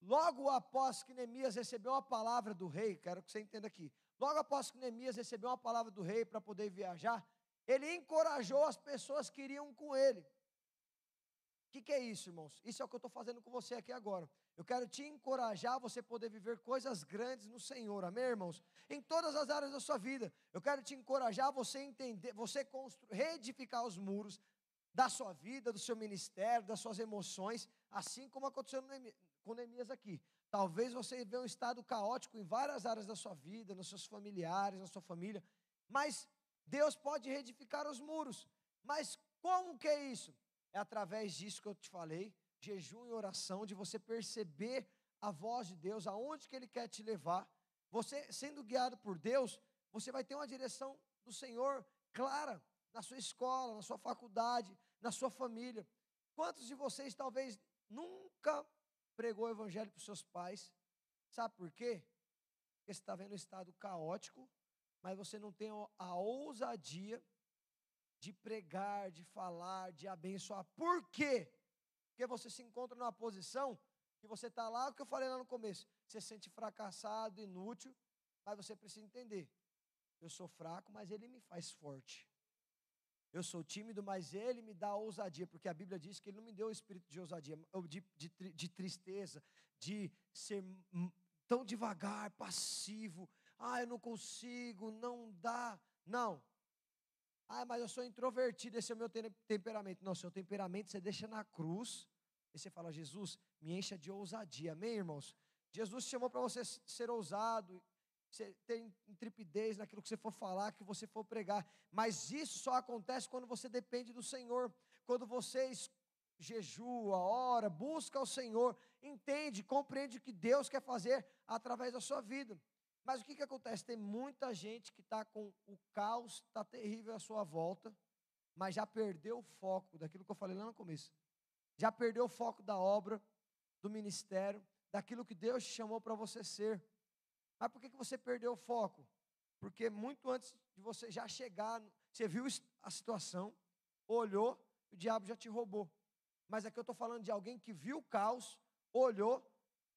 Logo após que Neemias recebeu uma palavra do rei, quero que você entenda aqui. Logo após que Neemias recebeu uma palavra do rei para poder viajar, ele encorajou as pessoas que iriam com ele. O que, que é isso, irmãos? Isso é o que eu estou fazendo com você aqui agora. Eu quero te encorajar a você poder viver coisas grandes no Senhor, amém, irmãos? Em todas as áreas da sua vida. Eu quero te encorajar a você entender, você reedificar os muros, da sua vida, do seu ministério, das suas emoções, assim como aconteceu com Neemias aqui. Talvez você vê um estado caótico em várias áreas da sua vida, nos seus familiares, na sua família, mas Deus pode reedificar os muros. Mas como que é isso? É através disso que eu te falei, jejum e oração, de você perceber a voz de Deus, aonde que Ele quer te levar. Você, sendo guiado por Deus, você vai ter uma direção do Senhor clara na sua escola, na sua faculdade, na sua família. Quantos de vocês talvez nunca pregou o evangelho para os seus pais? Sabe por quê? Porque você está vendo um estado caótico, mas você não tem a ousadia de pregar, de falar, de abençoar. Por quê? Porque você se encontra numa posição que você está lá, o que eu falei lá no começo, você se sente fracassado, inútil, mas você precisa entender. Eu sou fraco, mas ele me faz forte. Eu sou tímido, mas ele me dá ousadia, porque a Bíblia diz que ele não me deu o espírito de ousadia, de, de, de tristeza, de ser tão devagar, passivo. Ah, eu não consigo, não dá. Não. Ah, mas eu sou introvertido, esse é o meu temperamento. Não, seu temperamento você deixa na cruz. E você fala, Jesus, me encha de ousadia. Amém, irmãos? Jesus chamou para você ser ousado, ter intrepidez naquilo que você for falar, que você for pregar. Mas isso só acontece quando você depende do Senhor. Quando você jejua, ora, busca o Senhor, entende, compreende o que Deus quer fazer através da sua vida. Mas o que, que acontece? Tem muita gente que está com o caos, está terrível à sua volta, mas já perdeu o foco daquilo que eu falei lá no começo. Já perdeu o foco da obra, do ministério, daquilo que Deus te chamou para você ser. Mas por que, que você perdeu o foco? Porque muito antes de você já chegar, você viu a situação, olhou, o diabo já te roubou. Mas aqui eu estou falando de alguém que viu o caos, olhou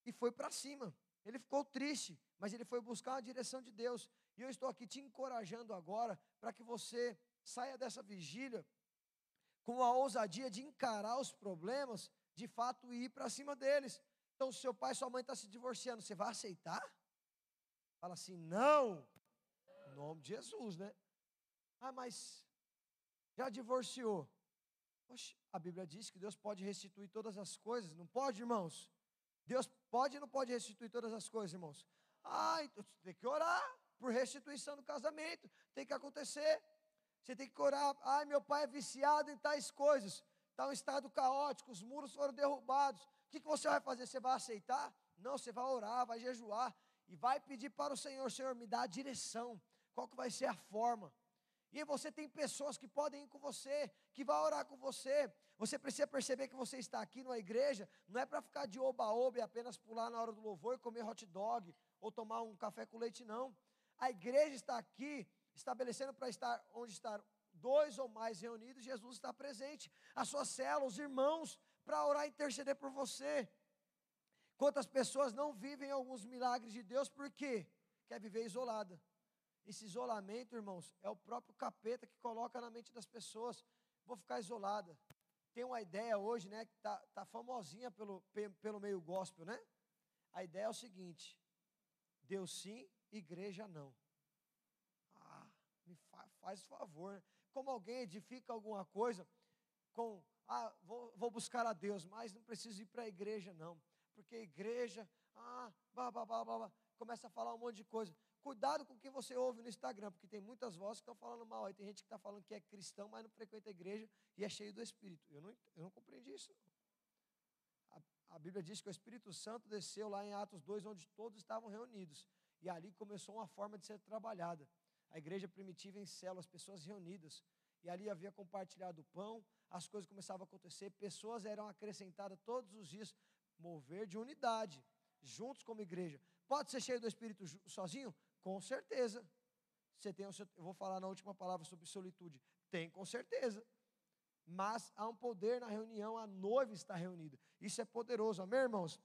e foi para cima. Ele ficou triste, mas ele foi buscar a direção de Deus. E eu estou aqui te encorajando agora para que você saia dessa vigília com a ousadia de encarar os problemas, de fato e ir para cima deles. Então, se seu pai e sua mãe estão tá se divorciando, você vai aceitar? Fala assim, não. Em nome de Jesus, né? Ah, mas já divorciou. Oxe, a Bíblia diz que Deus pode restituir todas as coisas. Não pode, irmãos? Deus pode ou não pode restituir todas as coisas, irmãos? Ah, então você tem que orar por restituição do casamento. Tem que acontecer. Você tem que orar. Ai, meu pai é viciado em tais coisas. Está um estado caótico, os muros foram derrubados. O que, que você vai fazer? Você vai aceitar? Não, você vai orar, vai jejuar e vai pedir para o Senhor, Senhor, me dá a direção, qual que vai ser a forma. E você tem pessoas que podem ir com você, que vai orar com você. Você precisa perceber que você está aqui numa igreja, não é para ficar de oba-oba e apenas pular na hora do louvor e comer hot dog ou tomar um café com leite, não. A igreja está aqui estabelecendo para estar onde estar dois ou mais reunidos, Jesus está presente. A sua célula, os irmãos, para orar e interceder por você. Quantas pessoas não vivem alguns milagres de Deus porque quer viver isolada. Esse isolamento, irmãos, é o próprio capeta que coloca na mente das pessoas. Vou ficar isolada. Tem uma ideia hoje, né, que tá, tá famosinha pelo, pelo meio gospel, né? A ideia é o seguinte: Deus sim, igreja não. Ah, me fa faz favor. Né? Como alguém edifica alguma coisa com, ah, vou, vou buscar a Deus, mas não preciso ir para a igreja, não porque a igreja, ah, blá, blá, blá, blá, começa a falar um monte de coisa. Cuidado com o que você ouve no Instagram, porque tem muitas vozes que estão falando mal. Aí tem gente que está falando que é cristão, mas não frequenta a igreja e é cheio do Espírito. Eu não, eu não compreendi isso. A, a Bíblia diz que o Espírito Santo desceu lá em Atos 2, onde todos estavam reunidos. E ali começou uma forma de ser trabalhada. A igreja primitiva em células, pessoas reunidas. E ali havia compartilhado o pão, as coisas começavam a acontecer, pessoas eram acrescentadas todos os dias mover de unidade, juntos como igreja. Pode ser cheio do Espírito sozinho? Com certeza. Você tem, eu vou falar na última palavra sobre solitude. Tem, com certeza. Mas há um poder na reunião, a noiva está reunida. Isso é poderoso, amém, irmãos?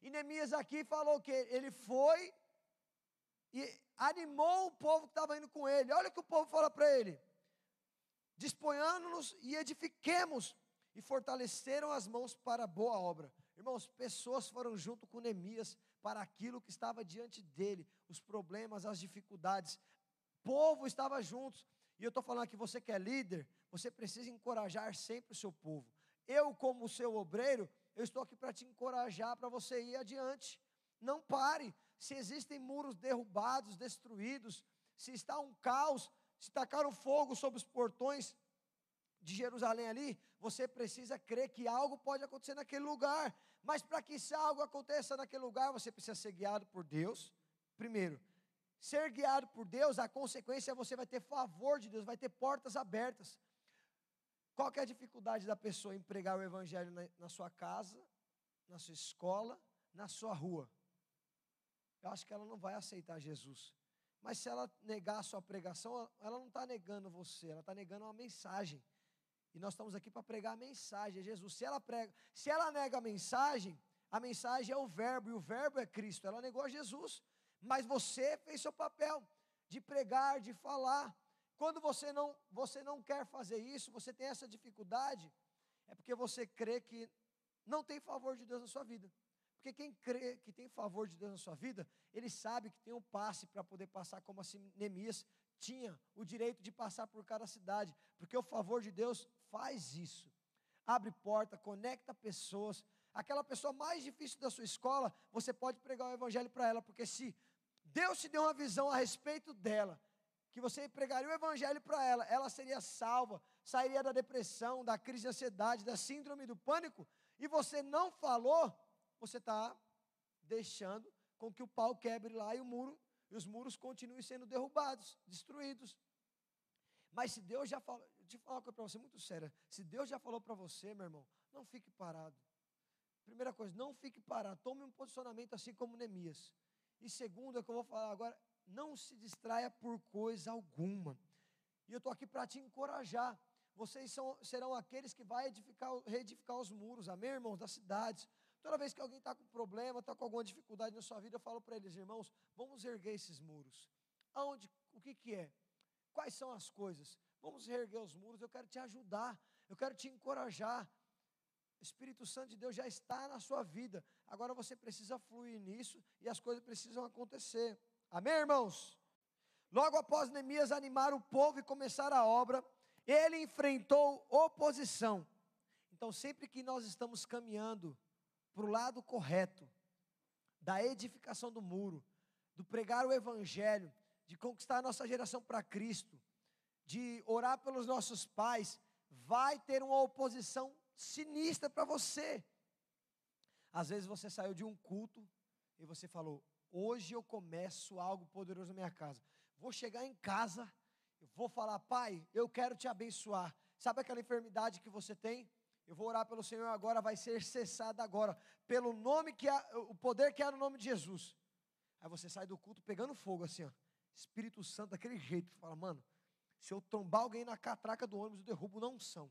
E Neemias aqui falou que ele foi e animou o povo que estava indo com ele. Olha o que o povo fala para ele: disponhando-nos e edifiquemos, e fortaleceram as mãos para a boa obra. Irmãos, pessoas foram junto com Neemias para aquilo que estava diante dele, os problemas, as dificuldades. O povo estava juntos. E eu estou falando aqui, você que é líder, você precisa encorajar sempre o seu povo. Eu, como seu obreiro, eu estou aqui para te encorajar, para você ir adiante. Não pare. Se existem muros derrubados, destruídos, se está um caos, se tacaram fogo sobre os portões de Jerusalém ali, você precisa crer que algo pode acontecer naquele lugar. Mas para que se algo aconteça naquele lugar, você precisa ser guiado por Deus. Primeiro, ser guiado por Deus, a consequência é você vai ter favor de Deus, vai ter portas abertas. Qual é a dificuldade da pessoa em pregar o evangelho na, na sua casa, na sua escola, na sua rua? Eu acho que ela não vai aceitar Jesus. Mas se ela negar a sua pregação, ela não está negando você, ela está negando uma mensagem. E nós estamos aqui para pregar a mensagem, é Jesus. Se ela prega, se ela nega a mensagem, a mensagem é o verbo, e o verbo é Cristo. Ela negou Jesus. Mas você fez seu papel de pregar, de falar. Quando você não, você não quer fazer isso, você tem essa dificuldade, é porque você crê que não tem favor de Deus na sua vida. Porque quem crê que tem favor de Deus na sua vida, ele sabe que tem um passe para poder passar, como assim Neemias tinha o direito de passar por cada cidade, porque o favor de Deus faz isso. Abre porta, conecta pessoas. Aquela pessoa mais difícil da sua escola, você pode pregar o evangelho para ela, porque se Deus te deu uma visão a respeito dela, que você pregaria o evangelho para ela, ela seria salva, sairia da depressão, da crise de ansiedade, da síndrome do pânico, e você não falou, você está deixando com que o pau quebre lá e o muro e os muros continuem sendo derrubados, destruídos. Mas se Deus já falou, deixa eu falar uma coisa para você muito séria. Se Deus já falou para você, meu irmão, não fique parado. Primeira coisa, não fique parado. Tome um posicionamento assim como Neemias. E segundo, é que eu vou falar agora, não se distraia por coisa alguma. E eu estou aqui para te encorajar. Vocês são, serão aqueles que vão edificar, reedificar os muros, amém, irmãos, das cidades. Toda vez que alguém está com problema, está com alguma dificuldade na sua vida, eu falo para eles, irmãos, vamos erguer esses muros. Aonde, o que, que é? Quais são as coisas? Vamos erguer os muros, eu quero te ajudar, eu quero te encorajar. O Espírito Santo de Deus já está na sua vida. Agora você precisa fluir nisso e as coisas precisam acontecer. Amém, irmãos? Logo após Neemias animar o povo e começar a obra, ele enfrentou oposição. Então, sempre que nós estamos caminhando para o lado correto, da edificação do muro, do pregar o evangelho, de conquistar a nossa geração para Cristo, de orar pelos nossos pais, vai ter uma oposição sinistra para você. Às vezes você saiu de um culto e você falou: Hoje eu começo algo poderoso na minha casa. Vou chegar em casa, vou falar: Pai, eu quero te abençoar. Sabe aquela enfermidade que você tem? Eu vou orar pelo Senhor agora, vai ser cessada agora, pelo nome que há, o poder que há no nome de Jesus. Aí você sai do culto pegando fogo assim, ó. Espírito Santo daquele jeito, fala, mano, se eu trombar alguém na catraca do ônibus, eu derrubo na unção.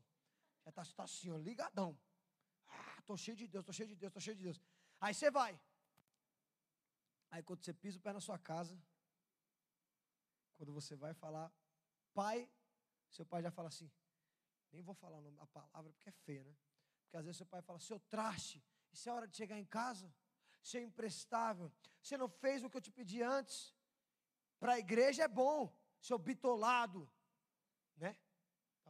Já está tá assim, ó, ligadão. Ah, tô cheio de Deus, tô cheio de Deus, tô cheio de Deus. Aí você vai. Aí quando você pisa o pé na sua casa, quando você vai falar, pai, seu pai já fala assim, nem vou falar a palavra porque é feia, né? Porque às vezes seu pai fala, seu traste, isso é hora de chegar em casa? Você é imprestável, você não fez o que eu te pedi antes. Para a igreja é bom, seu bitolado?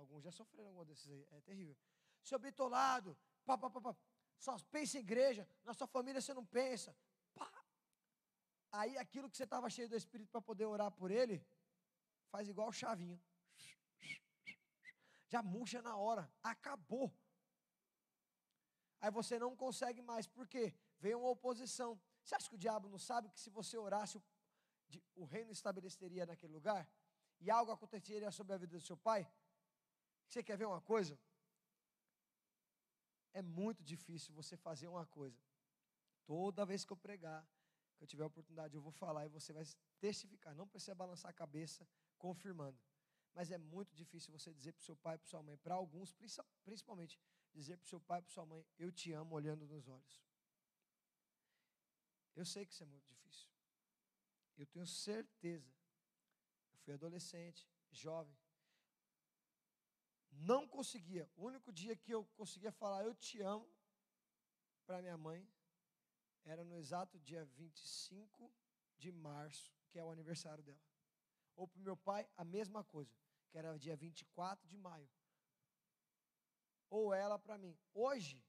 Alguns já sofreram alguma desses aí, é terrível. Seu bitolado, pá, pá, pá, pá. só pensa em igreja, na sua família você não pensa. Pá. Aí aquilo que você estava cheio do Espírito para poder orar por ele, faz igual o chavinho já murcha na hora, acabou. Aí você não consegue mais, por quê? Veio uma oposição. Você acha que o diabo não sabe que se você orasse, o, reino estabeleceria naquele lugar? E algo aconteceria sobre a vida do seu pai? Você quer ver uma coisa? É muito difícil você fazer uma coisa. Toda vez que eu pregar, que eu tiver a oportunidade, eu vou falar e você vai testificar. Não precisa balançar a cabeça, confirmando. Mas é muito difícil você dizer para o seu pai e para sua mãe, para alguns, principalmente, dizer para o seu pai e para sua mãe, eu te amo olhando nos olhos. Eu sei que isso é muito difícil. Eu tenho certeza. Eu fui adolescente, jovem. Não conseguia. O único dia que eu conseguia falar eu te amo para minha mãe era no exato dia 25 de março, que é o aniversário dela. Ou para o meu pai, a mesma coisa. que era dia 24 de maio. Ou ela para mim. Hoje,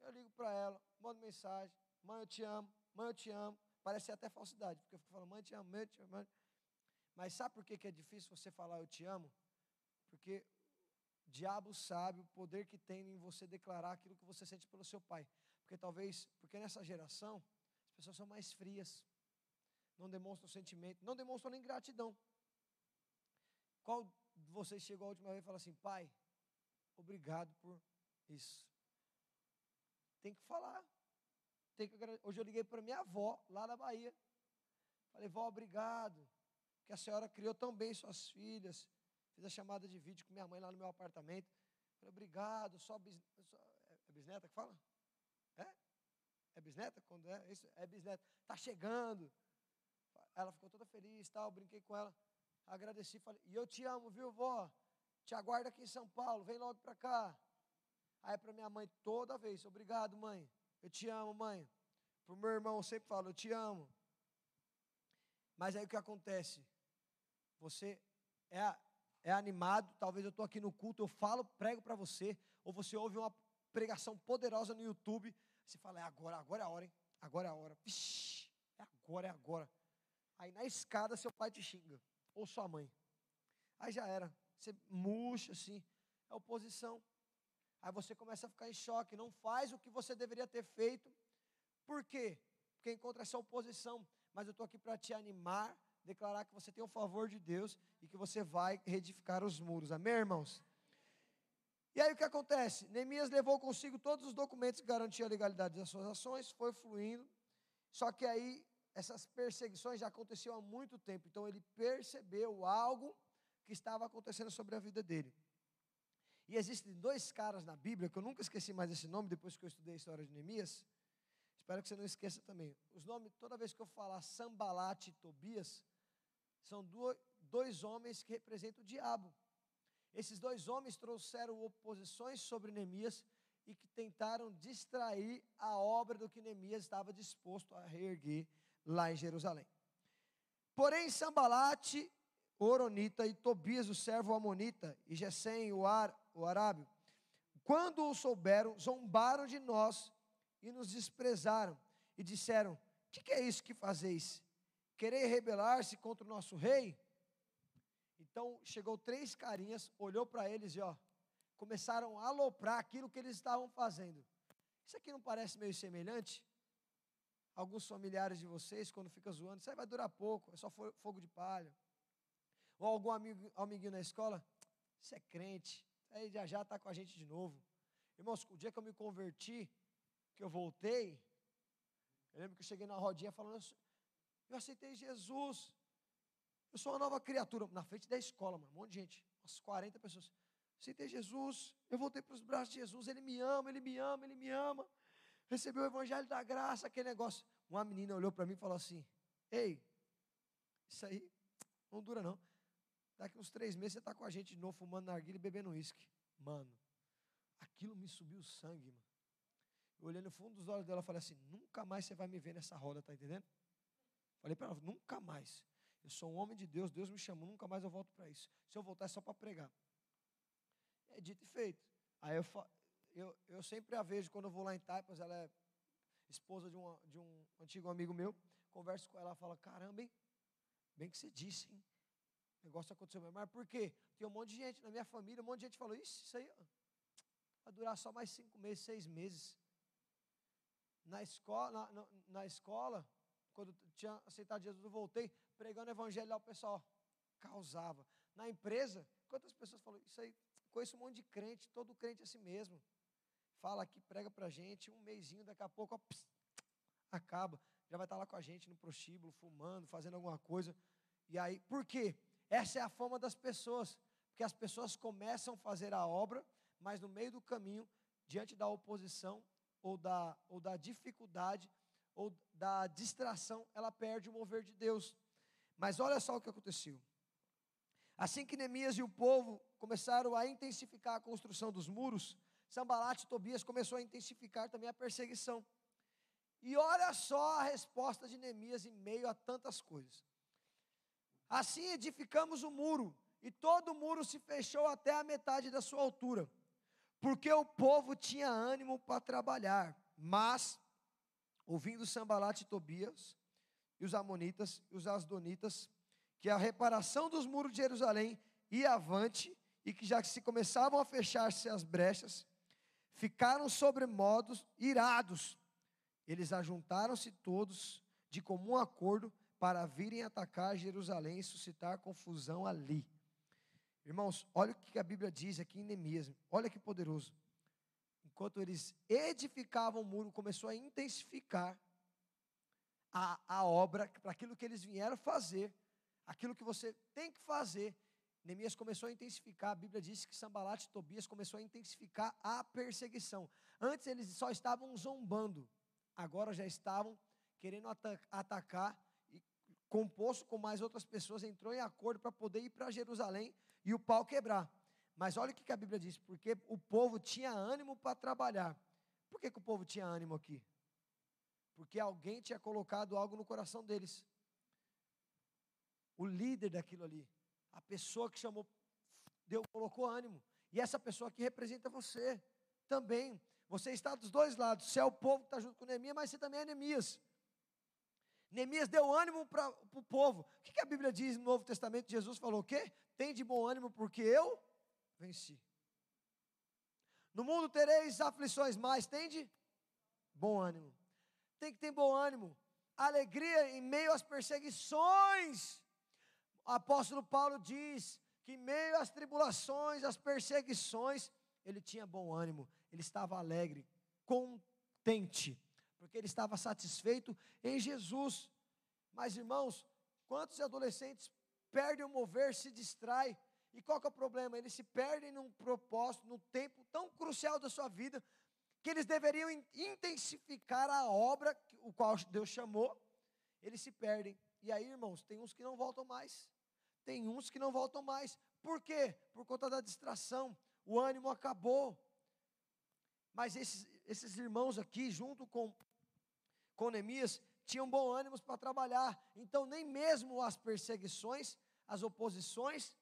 eu ligo para ela, mando mensagem, mãe, eu te amo, mãe, eu te amo. Parece até falsidade, porque eu fico falando, mãe, eu te amo, mãe, eu te amo. Mas sabe por que, é difícil você falar eu te amo? Porque diabo sabe o poder que tem em você declarar aquilo que você sente pelo seu pai. Porque talvez, porque nessa geração, as pessoas são mais frias, não demonstram sentimento, não demonstram nem gratidão. Qual de vocês chegou a última vez e falou assim, pai, obrigado por isso? Tem que falar. Tem que, hoje eu liguei para minha avó, lá na Bahia. Falei, vó, obrigado, que a senhora criou tão bem suas filhas. Fiz a chamada de vídeo com minha mãe lá no meu apartamento. Falei, obrigado, só, bis, só é, é bisneta que fala? É? É bisneta? Quando é? Isso, é bisneta. Está chegando. Ela ficou toda feliz, tal, brinquei com ela, agradeci, falei, e eu te amo, viu, vó? Te aguardo aqui em São Paulo, vem logo para cá. Aí para minha mãe toda vez, obrigado, mãe. Eu te amo, mãe. Para o meu irmão eu sempre falo, eu te amo. Mas aí o que acontece? Você é, é animado, talvez eu estou aqui no culto, eu falo, prego para você, ou você ouve uma pregação poderosa no YouTube, você fala, é agora, agora é a hora, hein? Agora é a hora. É agora, é agora. Aí na escada seu pai te xinga, ou sua mãe. Aí já era. Você murcha assim, é oposição. Aí você começa a ficar em choque, não faz o que você deveria ter feito. Por quê? Porque encontra essa oposição. Mas eu estou aqui para te animar, declarar que você tem o favor de Deus e que você vai reedificar os muros. Amém, irmãos? E aí o que acontece? Neemias levou consigo todos os documentos que garantiam a legalidade das suas ações, foi fluindo. Só que aí essas perseguições já aconteciam há muito tempo, então ele percebeu algo que estava acontecendo sobre a vida dele. E existem dois caras na Bíblia, que eu nunca esqueci mais esse nome, depois que eu estudei a história de Neemias. Espero que você não esqueça também. Os nomes, toda vez que eu falar Sambalate e Tobias, são dois homens que representam o diabo. Esses dois homens trouxeram oposições sobre Neemias e que tentaram distrair a obra do que Neemias estava disposto a reerguer lá em Jerusalém. Porém, Sambalate, o Oronita, e Tobias, o servo Amonita, e Gesem, o, Ar, o Arábio, quando o souberam, zombaram de nós e nos desprezaram, e disseram: Que que é isso que fazeis? Querer rebelar-se contra o nosso rei? Então chegou três carinhas, olhou para eles e ó, começaram a aloprar aquilo que eles estavam fazendo. Isso aqui não parece meio semelhante? Alguns familiares de vocês, quando fica zoando, isso aí vai durar pouco, é só fogo de palha. Ou algum amigo, amiguinho na escola, isso é crente, aí já já está com a gente de novo. Irmãos, o dia que eu me converti, que eu voltei, eu lembro que eu cheguei na rodinha falando, eu aceitei Jesus. Eu sou uma nova criatura. Na frente da escola, mano, um monte de gente, umas 40 pessoas. Aceitei Jesus, eu voltei para os braços de Jesus, Ele me ama, Ele me ama, Ele me ama. Recebeu o Evangelho da Graça, aquele negócio. Uma menina olhou para mim e falou assim: Ei, isso aí não dura não. Daqui uns três meses você está com a gente de novo, fumando narguilha e bebendo uísque. Mano, aquilo me subiu o sangue, mano. Eu olhei no fundo dos olhos dela e falei assim: Nunca mais você vai me ver nessa roda, tá entendendo? Falei para ela: Nunca mais. Eu sou um homem de Deus, Deus me chamou, nunca mais eu volto para isso. Se eu voltar é só para pregar. É dito e feito. Aí eu, eu, eu sempre a vejo quando eu vou lá em Taipas, ela é esposa de, uma, de um antigo amigo meu. Converso com ela, ela fala: Caramba, hein? Bem que você disse, hein? O negócio aconteceu mesmo. Mas por quê? Tem um monte de gente na minha família, um monte de gente falou: Isso, isso aí vai durar só mais cinco meses, seis meses. Na escola, na, na, na escola, quando tinha aceitado Jesus, eu voltei pregando o evangelho lá, o pessoal causava. Na empresa, quantas pessoas falam, isso aí, conheço um monte de crente, todo crente é assim mesmo. Fala aqui, prega pra gente, um mêsinho, daqui a pouco, ó, pss, acaba. Já vai estar lá com a gente no prostíbulo, fumando, fazendo alguma coisa. E aí, por quê? Essa é a fama das pessoas. Porque as pessoas começam a fazer a obra, mas no meio do caminho, diante da oposição ou da, ou da dificuldade, ou da distração, ela perde o mover de Deus. Mas olha só o que aconteceu. Assim que Neemias e o povo começaram a intensificar a construção dos muros, Sambalat e Tobias começou a intensificar também a perseguição. E olha só a resposta de Neemias em meio a tantas coisas. Assim edificamos o muro e todo o muro se fechou até a metade da sua altura, porque o povo tinha ânimo para trabalhar. Mas, ouvindo Sambalat e Tobias, e os Amonitas e os Asdonitas, que a reparação dos muros de Jerusalém ia avante, e que já que se começavam a fechar-se as brechas, ficaram sobremodos irados. Eles ajuntaram-se todos de comum acordo para virem atacar Jerusalém e suscitar confusão ali. Irmãos, olha o que a Bíblia diz aqui em Neemias, olha que poderoso. Enquanto eles edificavam o muro, começou a intensificar a, a obra, para aquilo que eles vieram fazer, aquilo que você tem que fazer. Neemias começou a intensificar, a Bíblia diz que Sambalat e Tobias começou a intensificar a perseguição. Antes eles só estavam zombando, agora já estavam querendo atacar e composto com mais outras pessoas entrou em acordo para poder ir para Jerusalém e o pau quebrar. Mas olha o que a Bíblia diz, porque o povo tinha ânimo para trabalhar. Por que, que o povo tinha ânimo aqui? Porque alguém tinha colocado algo no coração deles. O líder daquilo ali, a pessoa que chamou, Deus colocou ânimo. E essa pessoa aqui representa você também. Você está dos dois lados. Você é o povo que está junto com Neemias, mas você também é Neemias. Neemias deu ânimo para o povo. O que, que a Bíblia diz no Novo Testamento? Jesus falou o quê? Tem de bom ânimo porque eu venci. No mundo tereis aflições, mas tem de bom ânimo. Tem que ter bom ânimo. Alegria em meio às perseguições. O apóstolo Paulo diz que em meio às tribulações, às perseguições, ele tinha bom ânimo, ele estava alegre, contente porque ele estava satisfeito em Jesus. Mas, irmãos, quantos adolescentes perdem o mover, se distraem, e qual que é o problema? Eles se perdem num propósito, num tempo tão crucial da sua vida, que eles deveriam intensificar a obra, o qual Deus chamou, eles se perdem. E aí, irmãos, tem uns que não voltam mais. Tem uns que não voltam mais. Por quê? Por conta da distração. O ânimo acabou. Mas esses, esses irmãos aqui, junto com com Neemias tinham bom ânimo para trabalhar. Então, nem mesmo as perseguições, as oposições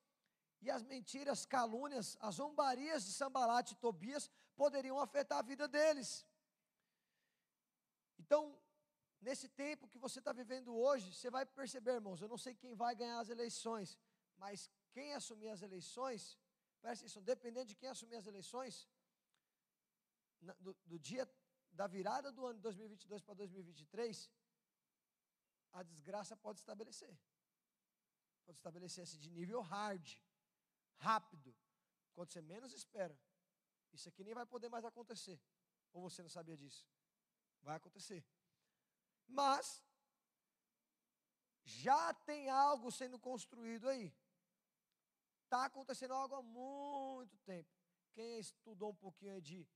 e as mentiras, calúnias, as zombarias de Sambalat e Tobias poderiam afetar a vida deles. Então, nesse tempo que você está vivendo hoje, você vai perceber, irmãos, eu não sei quem vai ganhar as eleições, mas quem assumir as eleições, presta dependendo de quem assumir as eleições, do, do dia da virada do ano de 2022 para 2023, a desgraça pode estabelecer. Pode estabelecer-se de nível hard, rápido, quando você menos espera. Isso aqui nem vai poder mais acontecer. Ou você não sabia disso? Vai acontecer. Mas, já tem algo sendo construído aí. Está acontecendo algo há muito tempo. Quem estudou um pouquinho de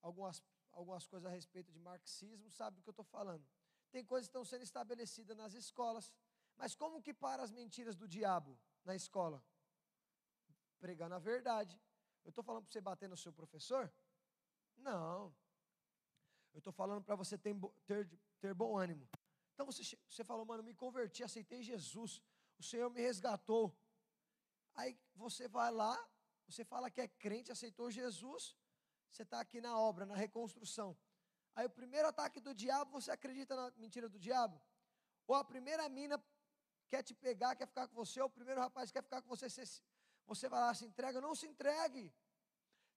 algumas algumas coisas a respeito de marxismo, sabe do que eu estou falando. Tem coisas que estão sendo estabelecidas nas escolas. Mas como que para as mentiras do diabo na escola? Pregando a verdade. Eu estou falando para você bater no seu professor? Não. Eu estou falando para você ter, ter, ter bom ânimo. Então você, você falou, mano, me converti, aceitei Jesus. O Senhor me resgatou. Aí você vai lá, você fala que é crente, aceitou Jesus. Você está aqui na obra, na reconstrução. Aí o primeiro ataque do diabo, você acredita na mentira do diabo? Ou a primeira mina quer te pegar, quer ficar com você, ou o primeiro rapaz quer ficar com você, você, você vai lá, se entrega, não se entregue.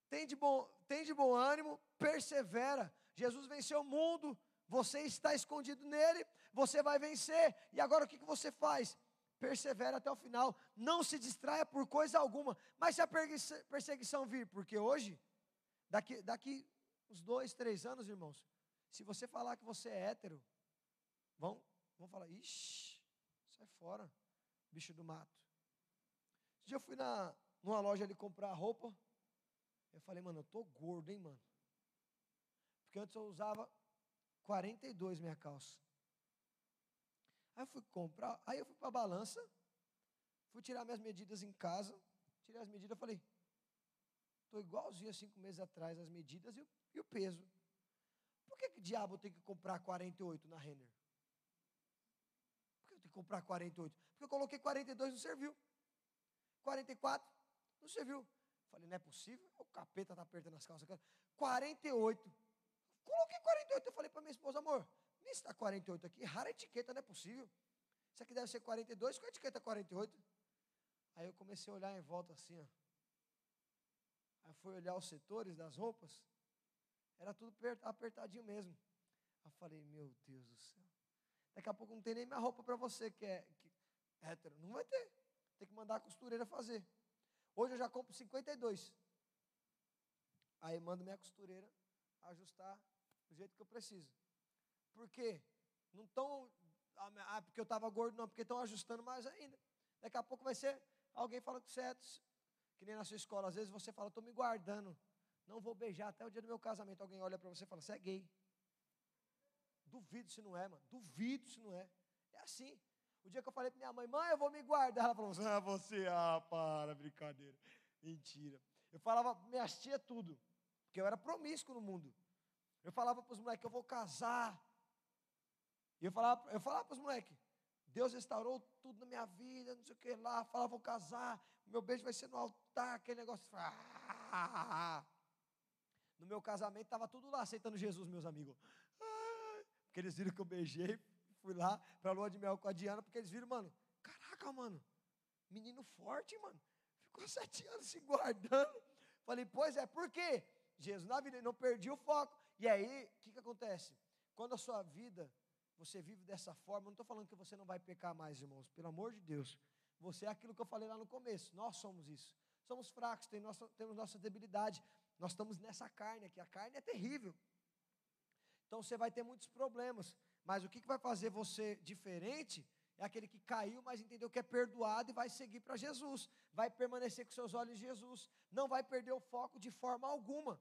Tem de bom, tem de bom ânimo, persevera. Jesus venceu o mundo, você está escondido nele, você vai vencer. E agora o que, que você faz? Persevera até o final, não se distraia por coisa alguma. Mas se a perseguição vir, porque hoje Daqui, daqui uns dois, três anos, irmãos, se você falar que você é hétero, vão, vão falar, ixi, sai fora, bicho do mato. Um dia eu fui na, numa loja ali comprar roupa, eu falei, mano, eu tô gordo, hein, mano. Porque antes eu usava 42 minha calça. Aí eu fui comprar, aí eu fui para a balança, fui tirar minhas medidas em casa, tirei as medidas, falei, Estou igualzinho a cinco meses atrás, as medidas e o, e o peso. Por que, que diabo tem que comprar 48 na Renner? Por que eu tenho que comprar 48? Porque eu coloquei 42 e não serviu. 44. Não serviu. Falei, não é possível? O capeta está apertando as calças. 48. Coloquei 48. Eu falei para minha esposa, amor, me está 48 aqui, rara etiqueta, não é possível. Isso aqui deve ser 42, com a etiqueta 48. Aí eu comecei a olhar em volta assim, ó. Aí fui olhar os setores das roupas, era tudo apertadinho mesmo. Aí eu falei, meu Deus do céu. Daqui a pouco não tem nem minha roupa para você que é, que é hétero. Não vai ter. Tem que mandar a costureira fazer. Hoje eu já compro 52. Aí mando minha costureira ajustar do jeito que eu preciso. Por quê? Não estão. Ah, porque eu estava gordo, não, porque estão ajustando mais ainda. Daqui a pouco vai ser alguém falando que é, que nem na sua escola, às vezes você fala, estou me guardando, não vou beijar até o dia do meu casamento. Alguém olha para você e fala, você é gay. Duvido se não é, mano. Duvido se não é. É assim. O dia que eu falei para minha mãe, mãe, eu vou me guardar. Ela falou, ah, você, ah, para, brincadeira. Mentira. Eu falava para minhas tudo. Porque eu era promíscuo no mundo. Eu falava para os moleques, eu vou casar. E eu falava, eu falava para os moleques, Deus restaurou tudo na minha vida, não sei o que lá. Falava, vou casar, meu beijo vai ser no altar, aquele negócio. Ah, no meu casamento estava tudo lá aceitando Jesus, meus amigos. Porque eles viram que eu beijei, fui lá para a lua de mel com a Diana, porque eles viram, mano, caraca, mano, menino forte, mano. Ficou sete anos se guardando. Falei, pois é, por quê? Jesus na vida, não perdi o foco. E aí, o que, que acontece? Quando a sua vida, você vive dessa forma, não estou falando que você não vai pecar mais, irmãos, pelo amor de Deus. Você é aquilo que eu falei lá no começo, nós somos isso. Somos fracos, tem nossa, temos nossa debilidade. Nós estamos nessa carne aqui, a carne é terrível. Então você vai ter muitos problemas. Mas o que, vai fazer você diferente é aquele que caiu, mas entendeu que é perdoado e vai seguir para Jesus. Vai permanecer com seus olhos em Jesus. Não vai perder o foco de forma alguma.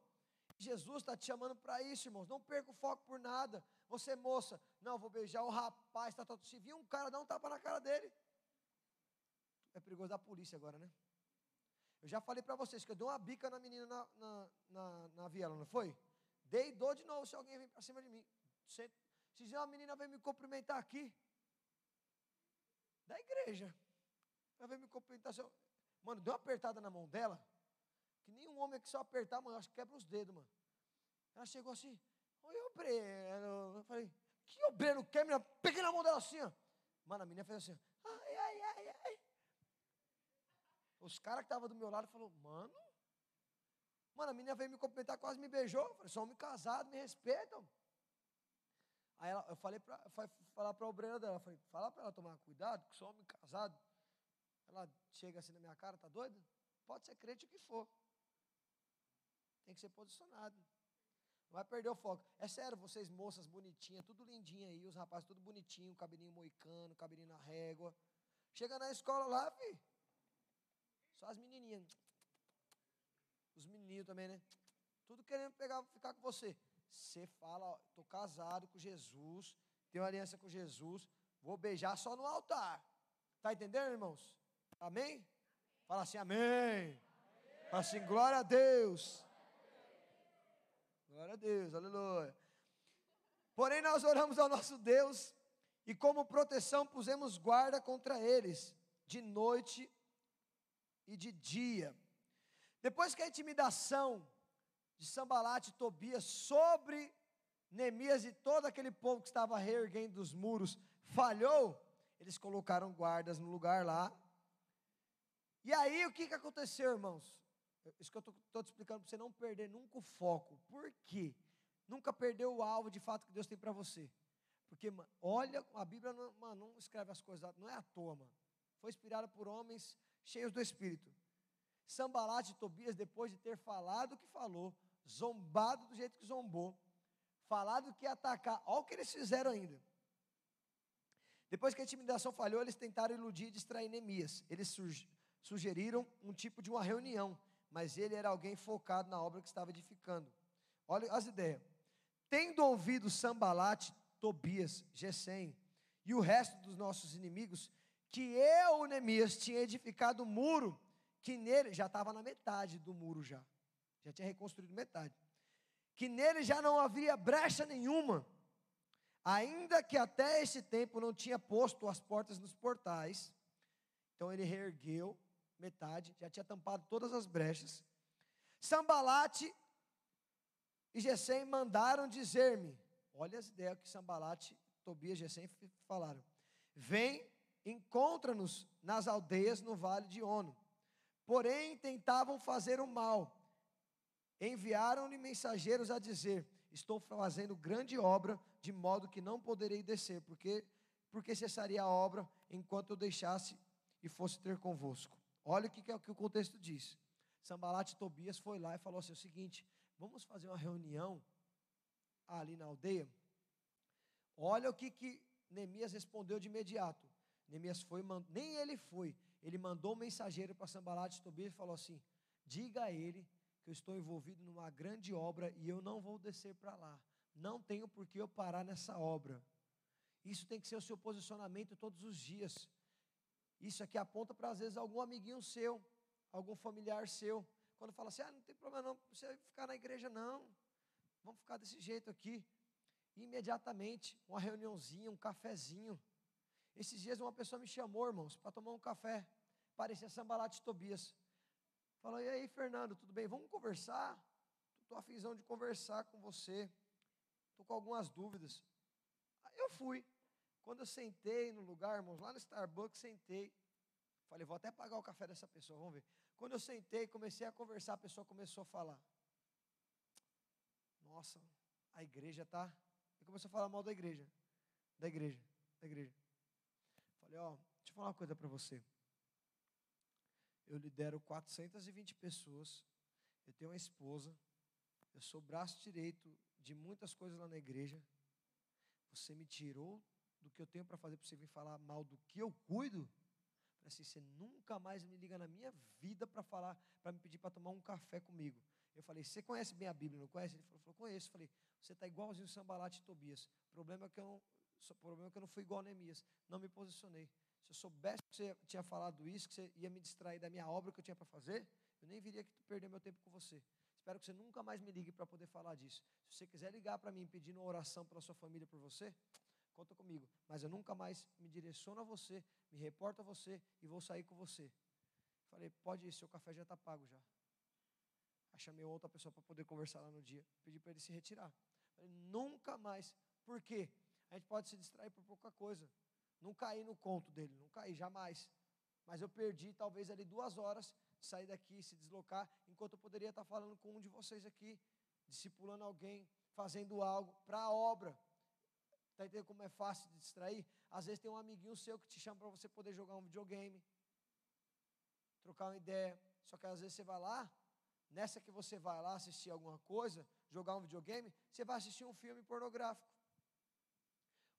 Jesus está te chamando para isso, irmãos. Não perca o foco por nada. Você, moça, não, vou beijar o rapaz, tá, tá, se viu um cara, dá um tapa na cara dele. É perigoso da polícia agora, né? Eu já falei para vocês que eu dei uma bica na menina na, na, na, na viela, não foi? Dei e dou de novo se alguém vem para cima de mim. Se, se uma menina vem me cumprimentar aqui, da igreja, ela vem me cumprimentar. Mano, deu uma apertada na mão dela, que nenhum homem que só apertar, mano, acho que quebra os dedos, mano. Ela chegou assim, oi, Breno. Eu falei, que o Breno quer, menina? Peguei na mão dela assim, ó. Mano, a menina fez assim, ai, ai, ai, ai. Os caras que estavam do meu lado falaram, mano, Mano, a menina veio me cumprimentar, quase me beijou. Eu falei, sou homem casado, me respeitam. Aí ela, eu falei para falar para a obreira dela, falei, fala para ela tomar cuidado, que sou homem casado. Ela chega assim na minha cara, tá doida? Pode ser crente o que for. Tem que ser posicionado. Não vai perder o foco. É sério, vocês moças bonitinhas, tudo lindinha aí, os rapazes tudo bonitinho, cabelinho moicano, cabelinho na régua. Chega na escola lá, fi. Só as menininhas. Os menininhos também, né? Tudo querendo pegar, ficar com você. Você fala, estou casado com Jesus, tenho aliança com Jesus, vou beijar só no altar. Tá entendendo, irmãos? Amém? Fala assim, amém. Fala assim, glória a Deus. Glória a Deus, aleluia. Porém, nós oramos ao nosso Deus e, como proteção, pusemos guarda contra eles, de noite e de dia. Depois que a intimidação de Sambalate e Tobias sobre Neemias e todo aquele povo que estava reerguendo os muros falhou, eles colocaram guardas no lugar lá. E aí o que, que aconteceu, irmãos? Isso que eu estou te explicando para você não perder nunca o foco. Por quê? Nunca perder o alvo de fato que Deus tem para você. Porque, olha, a Bíblia não, mano, não escreve as coisas, não é à toa, mano. Foi inspirada por homens cheios do Espírito. Sambalat e Tobias, depois de ter falado o que falou, zombado do jeito que zombou, falado que ia atacar, olha o que eles fizeram ainda. Depois que a intimidação falhou, eles tentaram iludir e distrair Neemias. Eles sugeriram um tipo de uma reunião, mas ele era alguém focado na obra que estava edificando. Olha as ideias. Tendo ouvido Sambalat, Tobias, Gesem e o resto dos nossos inimigos, que eu, Neemias, tinha edificado o um muro que nele já estava na metade do muro já. Já tinha reconstruído metade. Que nele já não havia brecha nenhuma. Ainda que até esse tempo não tinha posto as portas nos portais. Então ele reergueu metade, já tinha tampado todas as brechas. Sambalate e Gesem mandaram dizer-me, olha as ideias que Sambalate, Tobias e Gesem falaram. Vem, encontra-nos nas aldeias no vale de Ono. Porém, tentavam fazer o mal. Enviaram-lhe mensageiros a dizer: Estou fazendo grande obra, de modo que não poderei descer, porque porque cessaria a obra enquanto eu deixasse e fosse ter convosco. Olha o que, é, o que o contexto diz. Sambalat e Tobias foi lá e falou assim: o seguinte, vamos fazer uma reunião ali na aldeia. Olha o que, que Neemias respondeu de imediato. Neemias foi, nem ele foi, ele mandou um mensageiro para Sambalat e Tobias e falou assim: diga a ele que eu estou envolvido numa grande obra e eu não vou descer para lá. Não tenho por que eu parar nessa obra. Isso tem que ser o seu posicionamento todos os dias. Isso aqui aponta para, às vezes, algum amiguinho seu, algum familiar seu. Quando fala assim, ah, não tem problema não, você ficar na igreja, não. Vamos ficar desse jeito aqui. imediatamente, uma reuniãozinha, um cafezinho. Esses dias uma pessoa me chamou, irmãos, para tomar um café. Parecia sambalate Tobias. Falou, e aí, Fernando, tudo bem? Vamos conversar? Estou afimzão de conversar com você. Estou com algumas dúvidas. Aí eu fui. Quando eu sentei no lugar, irmãos, lá no Starbucks, sentei. Falei, vou até pagar o café dessa pessoa, vamos ver. Quando eu sentei, comecei a conversar, a pessoa começou a falar. Nossa, a igreja tá. E começou a falar mal da igreja. Da igreja, da igreja. Falei, ó, deixa eu falar uma coisa para você. Eu lidero 420 pessoas. Eu tenho uma esposa. Eu sou braço direito de muitas coisas lá na igreja. Você me tirou do que eu tenho para fazer para você vir falar mal do que eu cuido, assim, você nunca mais me liga na minha vida para falar, para me pedir para tomar um café comigo. Eu falei, você conhece bem a Bíblia, não conhece? Ele falou, falou conheço. Eu falei, você está igualzinho o Sambalate e Tobias. O problema é que eu não, o problema é que eu não fui igual a Neemias. Não me posicionei. Se eu soubesse que você tinha falado isso, que você ia me distrair da minha obra que eu tinha para fazer, eu nem viria aqui perder meu tempo com você. Espero que você nunca mais me ligue para poder falar disso. Se você quiser ligar para mim pedindo uma oração pela sua família, por você, conta comigo. Mas eu nunca mais me direciono a você, me reporto a você e vou sair com você. Falei, pode ir, seu café já está pago já. Aí chamei outra pessoa para poder conversar lá no dia. Pedi para ele se retirar. Falei, nunca mais. Por quê? A gente pode se distrair por pouca coisa. Não caí no conto dele, não caí, jamais. Mas eu perdi talvez ali duas horas sair daqui, se deslocar, enquanto eu poderia estar falando com um de vocês aqui, discipulando alguém, fazendo algo para a obra, Está entendendo como é fácil de distrair? Às vezes tem um amiguinho seu que te chama para você poder jogar um videogame, trocar uma ideia. Só que às vezes você vai lá, nessa que você vai lá assistir alguma coisa, jogar um videogame, você vai assistir um filme pornográfico.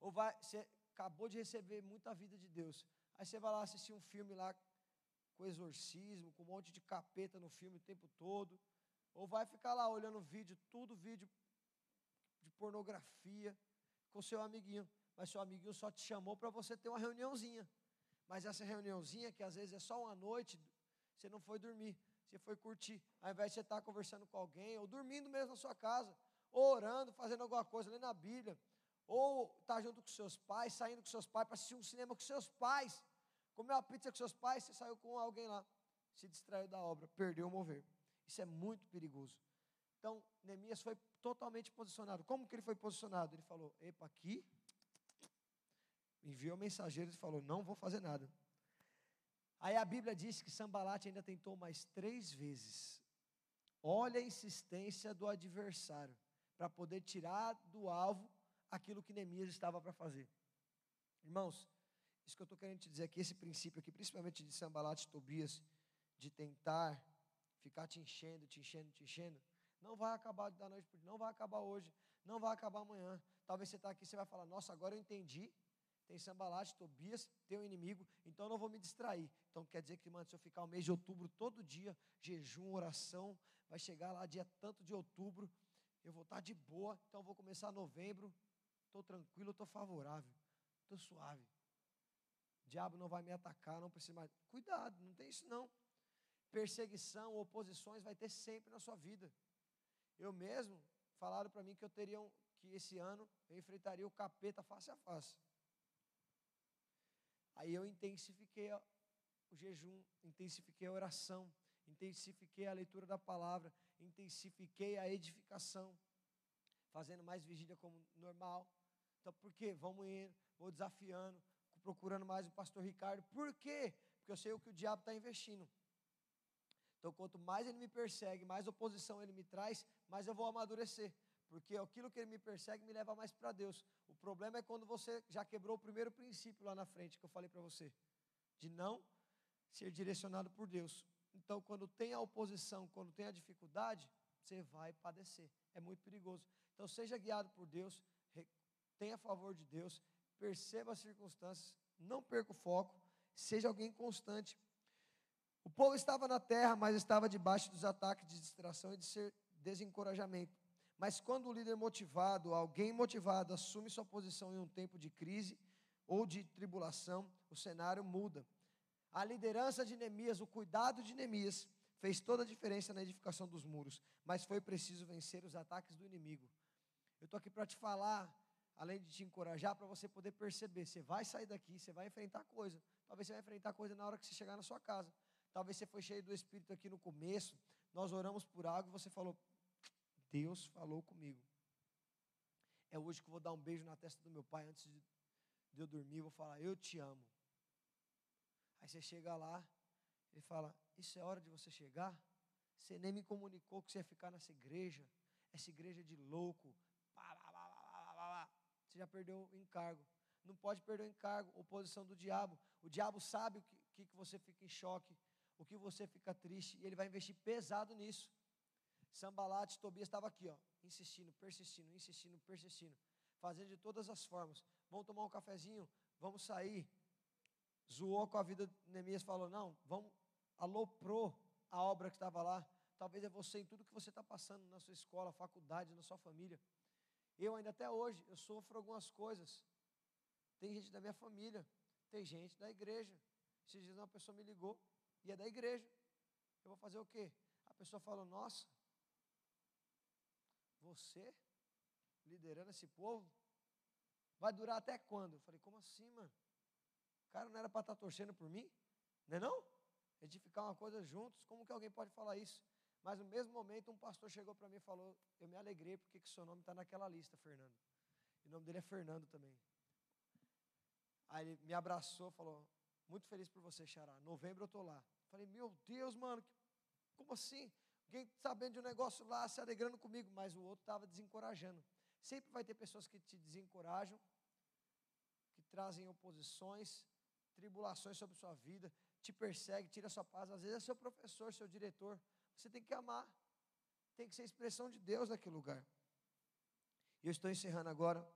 Ou vai, você acabou de receber muita vida de Deus. Aí você vai lá assistir um filme lá com exorcismo, com um monte de capeta no filme o tempo todo. Ou vai ficar lá olhando vídeo, tudo vídeo de pornografia com seu amiguinho, mas seu amiguinho só te chamou para você ter uma reuniãozinha. Mas essa reuniãozinha, que às vezes é só uma noite, você não foi dormir, você foi curtir. Ao invés de você estar conversando com alguém, ou dormindo mesmo na sua casa, ou orando, fazendo alguma coisa, lendo a Bíblia, ou estar junto com seus pais, saindo com seus pais para assistir um cinema com seus pais, comer uma pizza com seus pais, você saiu com alguém lá, se distraiu da obra, perdeu o mover. Isso é muito perigoso. Então, Neemias foi totalmente posicionado. Como que ele foi posicionado? Ele falou: Epa, aqui. Enviou mensageiros e falou: Não vou fazer nada. Aí a Bíblia diz que Sambalate ainda tentou mais três vezes. Olha a insistência do adversário para poder tirar do alvo aquilo que Neemias estava para fazer. Irmãos, isso que eu estou querendo te dizer aqui, esse princípio aqui, principalmente de Sambalate e Tobias, de tentar ficar te enchendo, te enchendo, te enchendo, não vai acabar da noite para não vai acabar hoje, não vai acabar amanhã. Talvez você está aqui, você vai falar, nossa, agora eu entendi. Tem Sambalate, Tobias, tem um inimigo, então eu não vou me distrair. Então quer dizer que, mano, se eu ficar o mês de outubro todo dia, jejum, oração, vai chegar lá dia tanto de outubro, eu vou estar tá de boa, então eu vou começar novembro, estou tranquilo, estou favorável, estou suave. O diabo não vai me atacar, não precisa mais. Cuidado, não tem isso não. Perseguição, oposições vai ter sempre na sua vida. Eu mesmo, falaram para mim que eu teria um, que esse ano eu enfrentaria o capeta face a face. Aí eu intensifiquei o jejum, intensifiquei a oração, intensifiquei a leitura da palavra, intensifiquei a edificação, fazendo mais vigília como normal. Então, por quê? Vamos indo, vou desafiando, procurando mais o pastor Ricardo. Por quê? Porque eu sei o que o diabo está investindo. Então, quanto mais ele me persegue, mais oposição ele me traz, mais eu vou amadurecer. Porque aquilo que ele me persegue me leva mais para Deus. O problema é quando você já quebrou o primeiro princípio lá na frente que eu falei para você, de não ser direcionado por Deus. Então, quando tem a oposição, quando tem a dificuldade, você vai padecer. É muito perigoso. Então, seja guiado por Deus, tenha favor de Deus, perceba as circunstâncias, não perca o foco, seja alguém constante. O povo estava na terra, mas estava debaixo dos ataques de distração e de desencorajamento. Mas quando o líder motivado, alguém motivado, assume sua posição em um tempo de crise ou de tribulação, o cenário muda. A liderança de Neemias, o cuidado de Neemias, fez toda a diferença na edificação dos muros, mas foi preciso vencer os ataques do inimigo. Eu estou aqui para te falar, além de te encorajar, para você poder perceber: você vai sair daqui, você vai enfrentar coisa. Talvez você vai enfrentar coisa na hora que você chegar na sua casa. Talvez você foi cheio do Espírito aqui no começo, nós oramos por algo e você falou: Deus falou comigo. É hoje que eu vou dar um beijo na testa do meu pai antes de, eu dormir. Vou falar: Eu te amo. Aí você chega lá, ele fala: Isso é hora de você chegar? Você nem me comunicou que você ia ficar nessa igreja, essa igreja de louco. Você já perdeu o encargo. Não pode perder o encargo, oposição do diabo. O diabo sabe o que, que você fica em choque, o que você fica triste, e ele vai investir pesado nisso. Sambalate, Tobias estava aqui, ó, insistindo, persistindo, insistindo, persistindo, fazendo de todas as formas. Vamos tomar um cafezinho, vamos sair. Zoou com a vida de Neemias, falou: não, vamos, aloprou a obra que estava lá. Talvez é você em tudo que você está passando na sua escola, faculdade, na sua família. Eu ainda até hoje, eu sofro algumas coisas. Tem gente da minha família, tem gente da igreja. Esses dias uma pessoa me ligou e é da igreja. Eu vou fazer o quê? A pessoa falou: Nossa, você liderando esse povo? Vai durar até quando? Eu falei: Como assim, mano? O cara não era para estar tá torcendo por mim? Não é não? Edificar uma coisa juntos, como que alguém pode falar isso? Mas no mesmo momento, um pastor chegou para mim e falou: Eu me alegrei porque que seu nome está naquela lista, Fernando. E o nome dele é Fernando também. Aí ele me abraçou, falou: Muito feliz por você, Xará. Novembro eu estou lá. Falei: Meu Deus, mano, como assim? Alguém sabendo de um negócio lá, se alegrando comigo, mas o outro estava desencorajando. Sempre vai ter pessoas que te desencorajam, que trazem oposições, tribulações sobre sua vida, te persegue, tira sua paz. Às vezes é seu professor, seu diretor. Você tem que amar. Tem que ser expressão de Deus naquele lugar. E eu estou encerrando agora.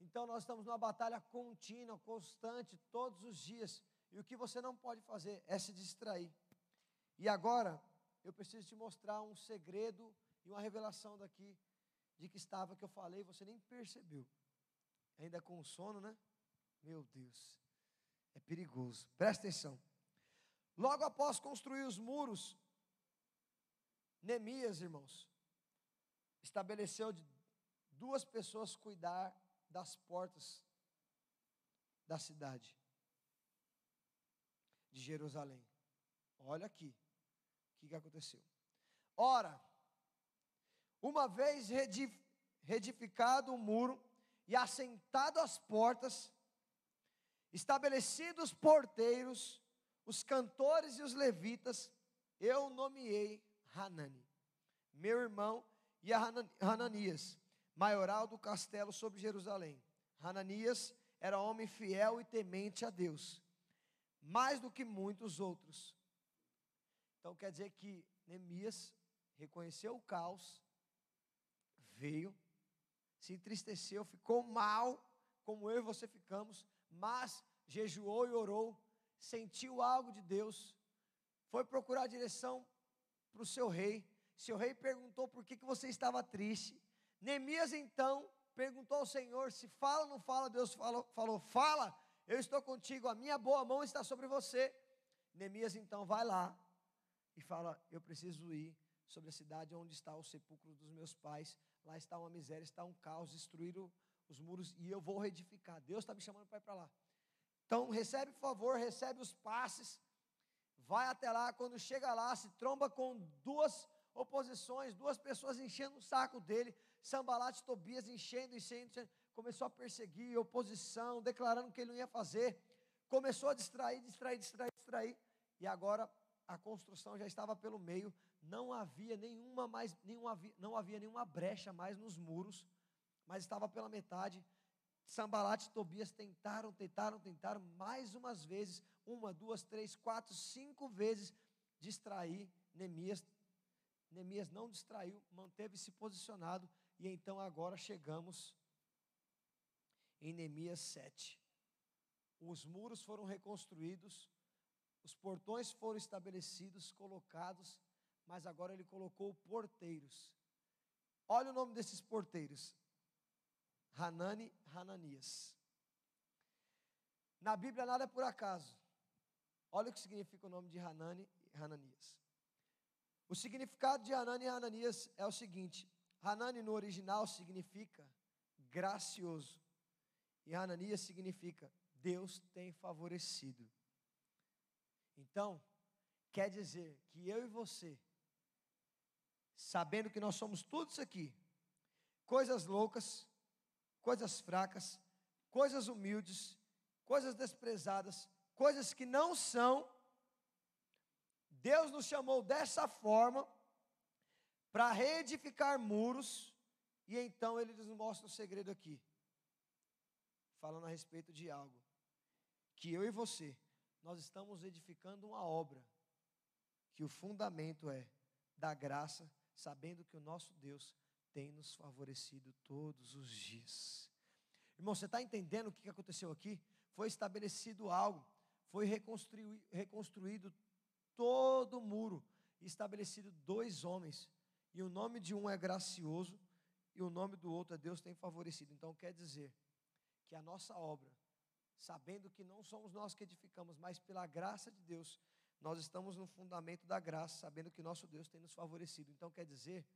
Então nós estamos numa batalha contínua, constante, todos os dias. E o que você não pode fazer é se distrair. E agora, eu preciso te mostrar um segredo e uma revelação daqui de que estava que eu falei, você nem percebeu. Ainda com sono, né? Meu Deus. É perigoso. Presta atenção. Logo após construir os muros, Neemias, irmãos, estabeleceu de duas pessoas cuidar das portas da cidade de Jerusalém. Olha aqui o que, que aconteceu. Ora, uma vez redificado o muro e assentado as portas, estabelecidos os porteiros, os cantores e os levitas, eu nomeei Hanani, meu irmão, e a Hananias, maioral do castelo sobre Jerusalém. Hananias era homem fiel e temente a Deus, mais do que muitos outros. Então quer dizer que Neemias reconheceu o caos, veio, se entristeceu, ficou mal, como eu e você ficamos, mas jejuou e orou, sentiu algo de Deus, foi procurar direção para o seu rei. Seu rei perguntou por que, que você estava triste. Neemias então perguntou ao Senhor se fala ou não fala. Deus falou, falou: Fala, eu estou contigo, a minha boa mão está sobre você. Neemias então vai lá e fala: Eu preciso ir sobre a cidade onde está o sepulcro dos meus pais. Lá está uma miséria, está um caos, destruíram os muros e eu vou reedificar. Deus está me chamando para ir para lá. Então, recebe o favor, recebe os passes, vai até lá, quando chega lá, se tromba com duas oposições, duas pessoas enchendo o saco dele, Sambalat e Tobias enchendo, enchendo, enchendo, começou a perseguir, oposição, declarando que ele não ia fazer, começou a distrair, distrair, distrair, distrair, e agora a construção já estava pelo meio, não havia nenhuma mais, nenhuma, não havia nenhuma brecha mais nos muros, mas estava pela metade. Sambalat e Tobias tentaram, tentaram, tentaram mais umas vezes, uma, duas, três, quatro, cinco vezes, distrair Neemias. Neemias não distraiu, manteve-se posicionado, e então agora chegamos em Neemias 7. Os muros foram reconstruídos, os portões foram estabelecidos, colocados, mas agora ele colocou porteiros. Olha o nome desses porteiros: Hanani, Hananias. Na Bíblia nada é por acaso. Olha o que significa o nome de Hanani e Hananias. O significado de Hanani e Hananias é o seguinte: Hanani no original significa gracioso, e Hananias significa Deus tem favorecido. Então, quer dizer que eu e você, sabendo que nós somos todos aqui, coisas loucas, coisas fracas, coisas humildes, coisas desprezadas, coisas que não são, Deus nos chamou dessa forma para reedificar muros, e então ele nos mostra o segredo aqui, falando a respeito de algo que eu e você nós estamos edificando uma obra que o fundamento é da graça, sabendo que o nosso Deus tem nos favorecido todos os dias. Irmão, você está entendendo o que aconteceu aqui? Foi estabelecido algo, foi reconstruído todo o muro, estabelecido dois homens, e o nome de um é gracioso, e o nome do outro é Deus tem favorecido. Então quer dizer que a nossa obra sabendo que não somos nós que edificamos, mas pela graça de Deus, nós estamos no fundamento da graça, sabendo que nosso Deus tem nos favorecido. Então quer dizer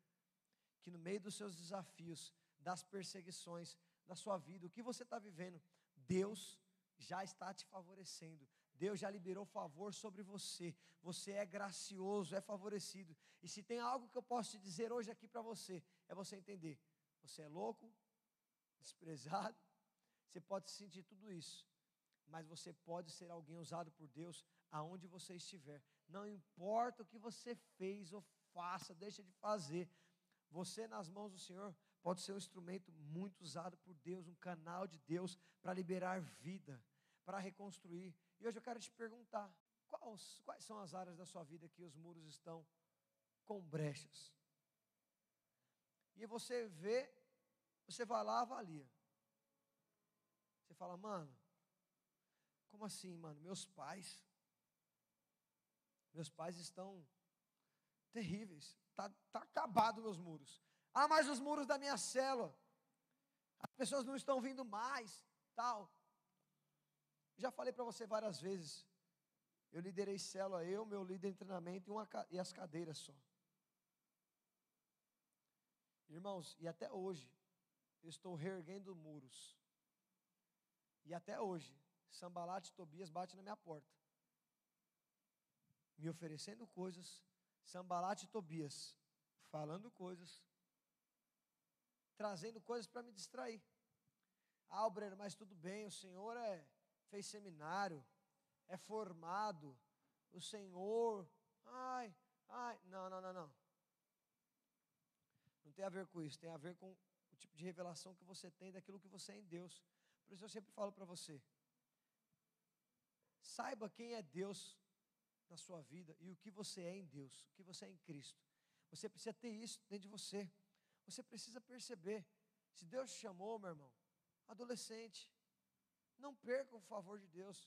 que no meio dos seus desafios, das perseguições, da sua vida, o que você está vivendo, Deus já está te favorecendo. Deus já liberou favor sobre você. Você é gracioso, é favorecido. E se tem algo que eu posso te dizer hoje aqui para você, é você entender: você é louco, desprezado, você pode sentir tudo isso, mas você pode ser alguém usado por Deus aonde você estiver. Não importa o que você fez ou faça, deixa de fazer. Você nas mãos do Senhor pode ser um instrumento muito usado por Deus, um canal de Deus para liberar vida, para reconstruir. E hoje eu quero te perguntar: quais, quais são as áreas da sua vida que os muros estão com brechas? E você vê, você vai lá, avalia. Você fala, mano, como assim, mano? Meus pais, meus pais estão terríveis. Tá, tá acabado meus muros. Ah, mas os muros da minha célula, as pessoas não estão vindo mais, tal. Já falei para você várias vezes. Eu liderei célula, eu, meu líder de treinamento e, uma, e as cadeiras só. Irmãos, e até hoje, eu estou reerguendo muros e até hoje, Sambalat e Tobias bate na minha porta. Me oferecendo coisas, Sambalat e Tobias falando coisas, trazendo coisas para me distrair. Ah, Obreiro, mas tudo bem, o Senhor é, fez seminário, é formado, o Senhor, ai, ai, não, não, não, não. Não tem a ver com isso, tem a ver com o tipo de revelação que você tem daquilo que você é em Deus. Por isso eu sempre falo para você: saiba quem é Deus na sua vida e o que você é em Deus, o que você é em Cristo. Você precisa ter isso dentro de você. Você precisa perceber. Se Deus te chamou, meu irmão, adolescente, não perca o favor de Deus.